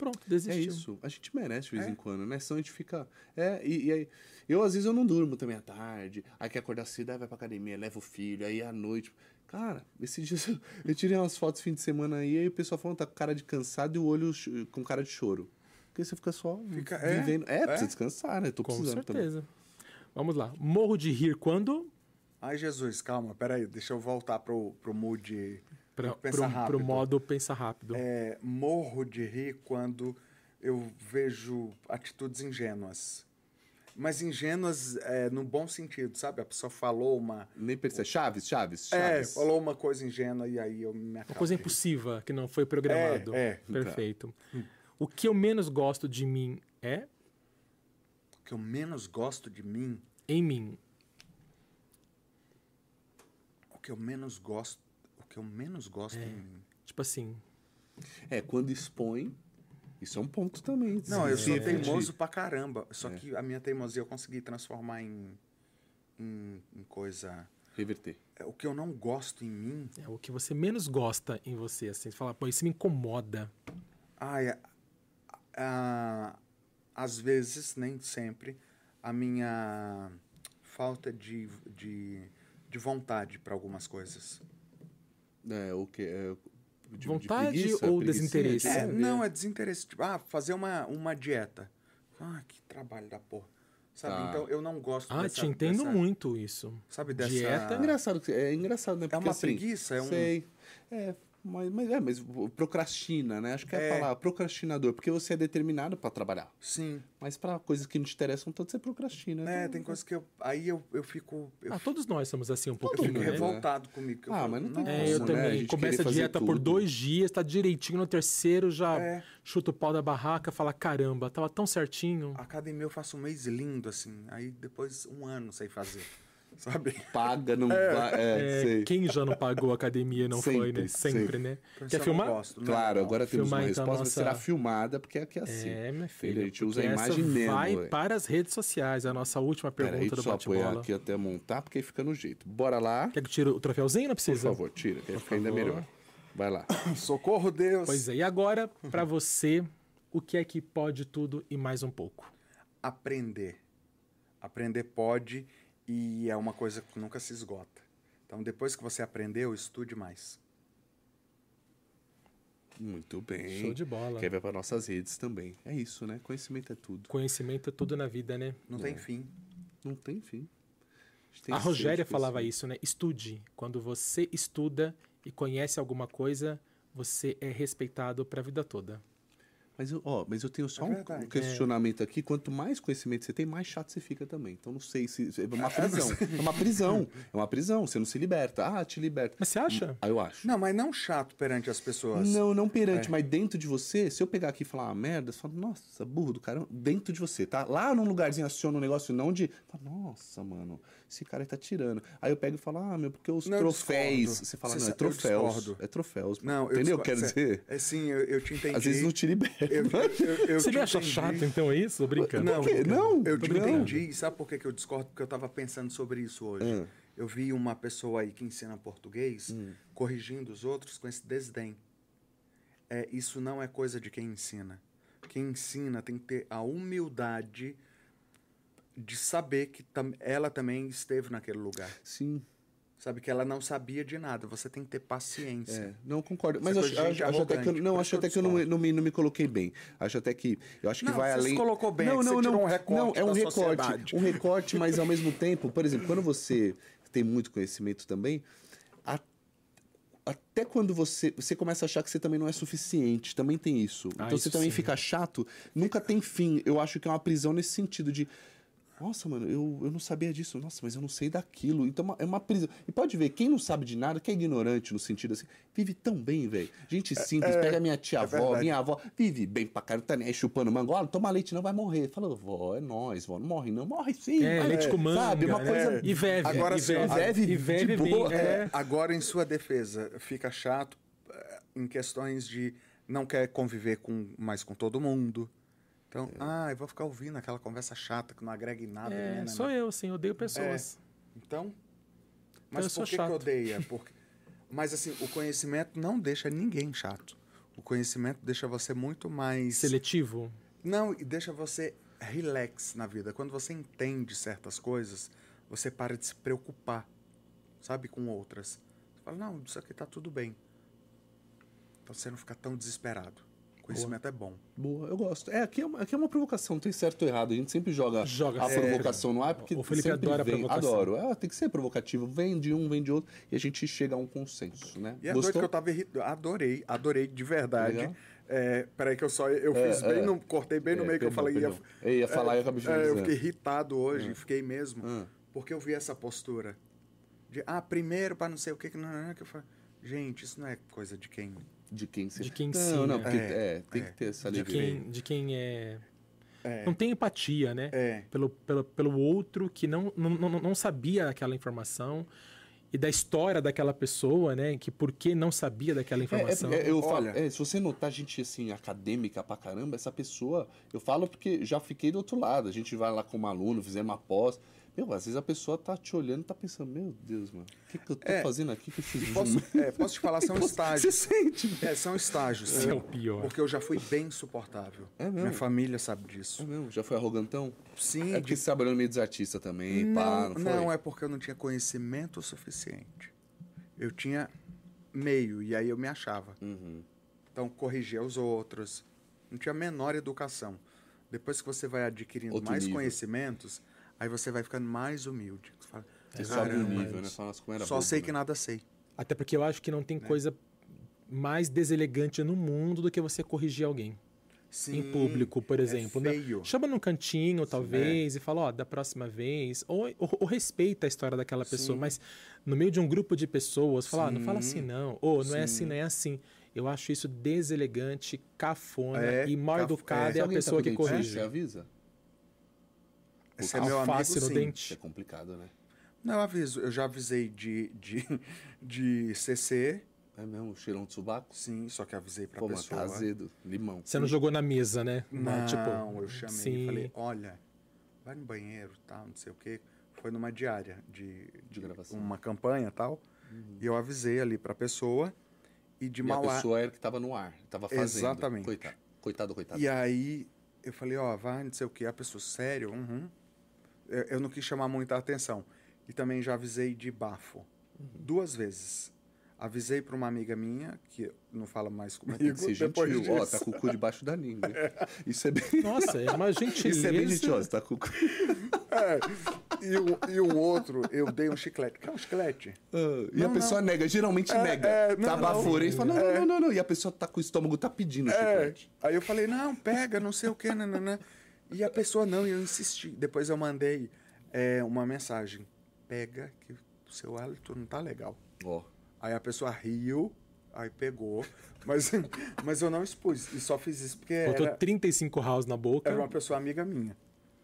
Pronto, É desistiu. isso. A gente merece de vez É. em quando, né? Senão a gente fica. É, e, e aí. Eu, às vezes, eu não durmo também à tarde. Aí quer acordar cedo, aí vai pra academia, leva o filho, aí à noite. Cara, esses dias eu, tirei umas fotos fim de semana aí, aí o pessoal falando tá com cara de cansado e o olho com cara de choro. Porque você fica só Fica- é, vivendo. É, é. precisa descansar, né? Tô Com precisando também. certeza. Vamos lá. Morro de rir quando? Ai, Jesus, calma, peraí. Deixa eu voltar pro, pro mood. Rápido. pro modo pensar rápido. É, morro de rir quando eu vejo atitudes ingênuas. Mas ingênuas é, no bom sentido, sabe? A pessoa falou uma. Nem percebe. Chaves, Chaves, É, Chaves. falou uma coisa ingênua e aí eu me Uma acabo coisa de rir. impossível que não foi programado. É, é. Perfeito. O que eu menos gosto de mim é O que eu menos gosto de mim, em mim. o que eu menos gosto, o que eu menos gosto em mim. Tipo assim, É, quando expõe. Isso é um ponto também. Não, eu sou refletir. teimoso pra caramba. Só É. que a minha teimosia eu consegui transformar em, em, em coisa. Reverter. É, O que eu não gosto em mim, é o que você menos gosta em você. Assim, você fala, pô, isso me incomoda. ai, a- a- às vezes, nem sempre, a minha falta de, de, de vontade para algumas coisas. É, o que? É, de- de Vontade preguiça, ou desinteresse? de É, não, é desinteresse. Tipo, ah, fazer uma, uma dieta. Ah, que trabalho da porra. Sabe? Tá. Então eu não gosto Ah, dessa... te entendo dessa- muito isso. Sabe, dessa... Dieta? É engraçado, é engraçado, né? É Porque, uma assim, preguiça, é um... Sei. É, mas, mas é, mas procrastina, né? Acho que é, É. a palavra, procrastinador, porque você é determinado pra trabalhar. Sim. Mas pra coisas que não te interessam tanto, você procrastina. É, Então, tem coisas que eu... Aí eu, eu fico... Eu Ah, todos nós somos assim um Eu pouquinho, fico né? revoltado comigo. eu Ah, falo, mas não tem "Nossa, É, eu Como, né? A também. Começa a dieta por tudo. dois dias, tá direitinho, no terceiro já É. chuta o pau da barraca, fala, caramba, tava tão certinho. A academia eu faço um mês lindo, assim. Aí depois um ano sei fazer. Sabe? Paga, não vai. É, É, sei. quem já não pagou a academia não foi, né? Sempre, Sempre, sempre. né? Por isso Quer eu não filmar? gosto, não, Claro, não. agora temos Filmar, uma então, resposta, nossa- será filmada, porque aqui é assim. É, minha A filha. gente usa a imagem essa mesmo. vai ué. para as redes sociais, a nossa última Pera aí, pergunta do só apoiar bate-bola. aqui até montar, porque aí fica no jeito. Bora lá. Quer que tire o troféuzinho? Não Por precisa? favor, tira, que aí fica ainda melhor. Vai lá. Socorro, Deus! Pois é, e agora, pra você, o que é que pode tudo e mais um pouco? Aprender. Aprender pode e é uma coisa que nunca se esgota. Então, depois que você aprendeu, estude mais. Muito bem. Show de bola. Quer ver para nossas redes também. É isso, né? Conhecimento é tudo. Conhecimento é tudo na vida, né? Não tem fim. Não tem fim. tem A Rogéria falava isso, né? Estude. Quando você estuda e conhece alguma coisa, você é respeitado pra vida toda. Mas eu, ó, mas eu tenho só É um verdade. questionamento aqui. Quanto mais conhecimento você tem, mais chato você fica também. Então não sei se. É uma prisão. É uma prisão. É uma prisão. Você não se liberta. Ah, te liberta. Mas você acha? Ah, eu acho. Não, mas não chato perante as pessoas. Não, não perante, É. mas dentro de você, se eu pegar aqui e falar uma merda, você fala, nossa, burro do caramba, dentro de você, tá? Lá num lugarzinho aciona um negócio não de, fala, nossa, mano, esse cara tá tirando. Aí eu pego e falo, ah, meu, porque os Não, troféus. Você fala, Você não, é troféus. discordo. É troféus. Não, eu Entendeu? Quero dizer. É sim, eu, eu te entendi. Às vezes não te liberta. Eu, eu, eu Você me acha entendi. chato, então, é isso? Brincando. Não, quê? Não, eu te não. entendi. Sabe por que, que eu discordo? Porque eu estava pensando sobre isso hoje. Ah. Eu vi uma pessoa aí que ensina português Hum. corrigindo os outros com esse desdém. É, isso não é coisa de quem ensina. Quem ensina tem que ter a humildade de saber que tam- ela também esteve naquele lugar. Sim. sabe? Que ela não sabia de nada. Você tem que ter paciência. É, não concordo. Mas acho, gente acho até que eu, não, acho até que eu não, não, me, não me coloquei bem. Acho até que eu acho que Não, vai você além. colocou bem, é não, que não, você não, um não, é um recorte, sociedade. um recorte, mas ao mesmo tempo, por exemplo, quando você tem muito conhecimento também, a- até quando você você começa a achar que você também não é suficiente, também tem isso. Ah, então você isso também sim. fica chato, nunca tem fim. Eu acho que é uma prisão nesse sentido de nossa, mano, eu, eu não sabia disso. Nossa, mas eu não sei daquilo. Então é uma- é uma prisão. E pode ver, quem não sabe de nada, que é ignorante no sentido assim, vive tão bem, velho. Gente simples, pega minha tia-avó, verdade. minha avó, vive bem pra caramba, tá nem aí chupando mangola, toma leite não vai morrer. Fala, vó, é nóis, vó, não morre não. Morre sim. É, vai. leite com manga, Sabe, uma né? coisa... E veve. Agora e veve, e veve boa, É. Agora, em sua defesa, fica chato eh, em questões de não quer conviver com, mais com todo mundo. Então, ah, eu vou ficar ouvindo aquela conversa chata que não agrega em nada. É, né, né, sou né? eu, assim, odeio pessoas. Então, mas sou por que, que chato. odeia? Porque, mas assim, o conhecimento não deixa ninguém chato. O conhecimento deixa você muito mais... Seletivo. Não, e deixa você relax na vida. Quando você entende certas coisas, você para de se preocupar, sabe, com outras. Você fala, não, isso aqui tá tudo bem. Então você não fica tão desesperado. O conhecimento é bom. Boa, eu gosto. É, aqui é, uma, aqui é uma provocação, não tem certo ou errado. A gente sempre joga, Joga a sempre. provocação no ar, porque O Felipe sempre adora a vem. provocação. Adoro. É, tem que ser provocativo. Vem de um, vem de outro, e a gente chega a um consenso, né? E é doido que eu tava irritado. Adorei, adorei de verdade. Legal. É, peraí que eu só eu fiz é. bem no, cortei bem no É, meio que eu perdão, falei. perdão. Eu ia falar e eu acabei é, eu fiquei irritado hoje, fiquei mesmo, Ah. porque eu vi essa postura de ah, primeiro para não sei o que que não, não, não, que eu falei, gente, isso não é coisa de quem De quem você... De quem não, sim, Não, né? porque É, é, tem é. que ter essa De alegria. quem, de quem é... é, Não tem empatia, né? é. Pelo, pelo, pelo outro que não, não, não, não sabia aquela informação e da história daquela pessoa, né? Que por que não sabia daquela É, informação. é, é, eu falo, Olha. é, se você notar gente assim, acadêmica pra caramba, essa pessoa, eu falo porque já fiquei do outro lado. A gente vai lá como aluno, fizemos uma pós. Meu, às vezes a pessoa tá te olhando e tá pensando, meu Deus, mano, o que, que eu tô É. fazendo aqui com esses Posso, é, posso te falar, são Você estágios. sente, É, são estágios. Esse é o pior. Porque eu já fui bem insuportável. É mesmo? Minha família sabe disso. É mesmo? Já foi arrogantão? Sim, É porque você trabalhou no meio dos artistas também, pá, não, não, foi? é porque eu não tinha conhecimento suficiente. Eu tinha meio, e aí eu me achava. Uhum. Então, corrigia os outros. Não tinha a menor educação. Depois que você vai adquirindo Outro mais nível. conhecimentos, aí você vai ficando mais humilde. Você fala, Você sobe o "Caramba, nível, né? Fala, nossa, como era Só bobo, sei né? que nada sei. Até porque eu acho que não tem Né? coisa mais deselegante no mundo do que você corrigir alguém. Sim, em público, por é exemplo. né? feio. Chama num cantinho, talvez, e fala, ó, da próxima vez. Ou, ou, ou respeita a história daquela pessoa, Sim. mas no meio de um grupo de pessoas, fala, ó, não fala Sim. assim não. Ou não é Sim. assim, não é assim. Eu acho isso deselegante, cafona É, e mal caf- educada é. é, a tá pessoa com que corrige. Você avisa? Esse é meu amigo, no sim. Dente. é complicado, né? Não, eu aviso. Eu já avisei de, de, de CC, É mesmo, cheirão de subaco? sim, só que avisei pra Pô, mas pessoa. tá azedo, limão. Você não jogou na mesa, né? Não, tipo, eu chamei sim. e falei, olha, vai no banheiro, tal, não sei o quê. Foi numa diária de, De gravação. uma campanha e tal. E eu avisei ali pra pessoa e de E a Mauá. pessoa era que tava no ar, tava fazendo. Exatamente. Coitado, coitado, coitado. E aí eu falei, ó, vai, não sei o quê. A pessoa, sério? Uhum. Eu, eu não quis chamar muita atenção. E também já avisei de bafo. Uhum. Duas vezes. Avisei pra uma amiga minha, que não fala mais comigo, tem que ser depois gentil. Ó, tá com o cu debaixo da língua. hein? Isso é bem... Nossa, é uma gentileza. Isso é bem gentil, tá com o cu... É, e, o, e o outro, eu dei um chiclete. Quer um chiclete? Ah, e a Não, pessoa nega, geralmente É, nega. é, não, tá não. baforando e fala, não, É. não, não, não. E a pessoa tá com o estômago, tá pedindo É. chiclete. Aí eu falei, não, pega, não sei o que, nananã. E a pessoa não, e eu insisti. Depois eu mandei é, uma mensagem. Pega, que o seu hálito não tá legal. Ó, Aí a pessoa riu, aí pegou, mas, mas eu não expus. E só fiz isso porque Botou era, 35 house na boca. era uma pessoa amiga minha.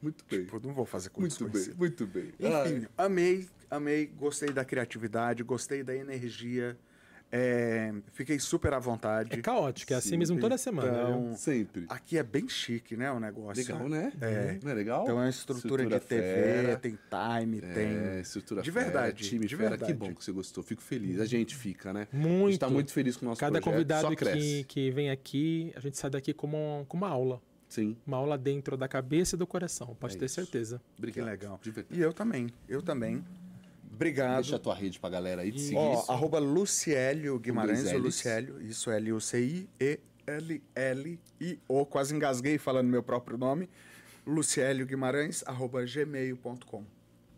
muito bem. Tipo, não vou fazer com muito bem, desconhecido. muito bem. Enfim, amei, amei, gostei da criatividade, gostei da energia. É, fiquei super à vontade. É caótico, é assim Sim, mesmo toda semana. então- viu? Sempre. Aqui é bem chique, né, o negócio. Legal, né? É. Não é legal? Então é uma estrutura, de TV, fera. tem time, É, tem. estrutura De fera, verdade, time de fera. verdade. Que bom que você gostou. Fico feliz. A gente fica, né? A Muito. gente tá muito feliz com o nosso Cada projeto. convidado Só que, que vem aqui, a gente sai daqui como, com uma aula. Sim. Uma aula dentro da cabeça e do coração, pode É ter isso. certeza. Obrigado. Que legal. De. E eu também, eu também. Obrigado. Deixa a tua rede pra galera aí te seguir. Ó, arroba Luciélio Guimarães, o. Luciélio, isso, L-U-C-I-E-L-L-I-O, quase engasguei falando meu próprio nome, Luciélio Guimarães, arroba gmail.com.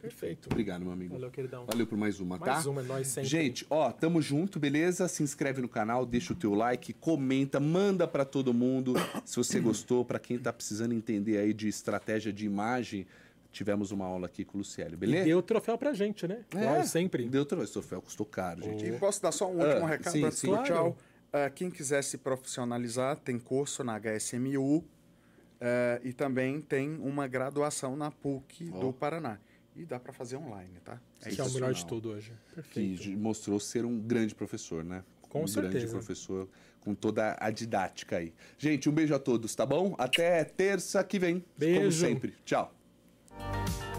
Perfeito. Obrigado, meu amigo. Valeu, queridão. Valeu por mais uma, tá? Mais uma, é nóis sempre. Gente, ó, tamo junto, beleza? Se inscreve no canal, deixa o teu like, comenta, manda pra todo mundo se você gostou, pra quem tá precisando entender aí de estratégia de imagem. Tivemos uma aula aqui com o Luciélio, E beleza? deu o troféu pra gente, né? Igual sempre. Deu troféu. Esse troféu custou caro, gente. E posso dar só um último Ah, recado sim, antes sim. do Claro. tchau? Ah, quem quiser se profissionalizar, tem curso na HSMU ah, e também tem uma graduação na PUC Ó. do Paraná. E dá para fazer online, tá? É que é o melhor de tudo hoje. Que Perfeito. j- mostrou ser um grande professor, né? Com um grande certeza. professor com toda a didática aí. Gente, um beijo a todos, tá bom? Até terça que vem, como Beijo. sempre. Tchau. Música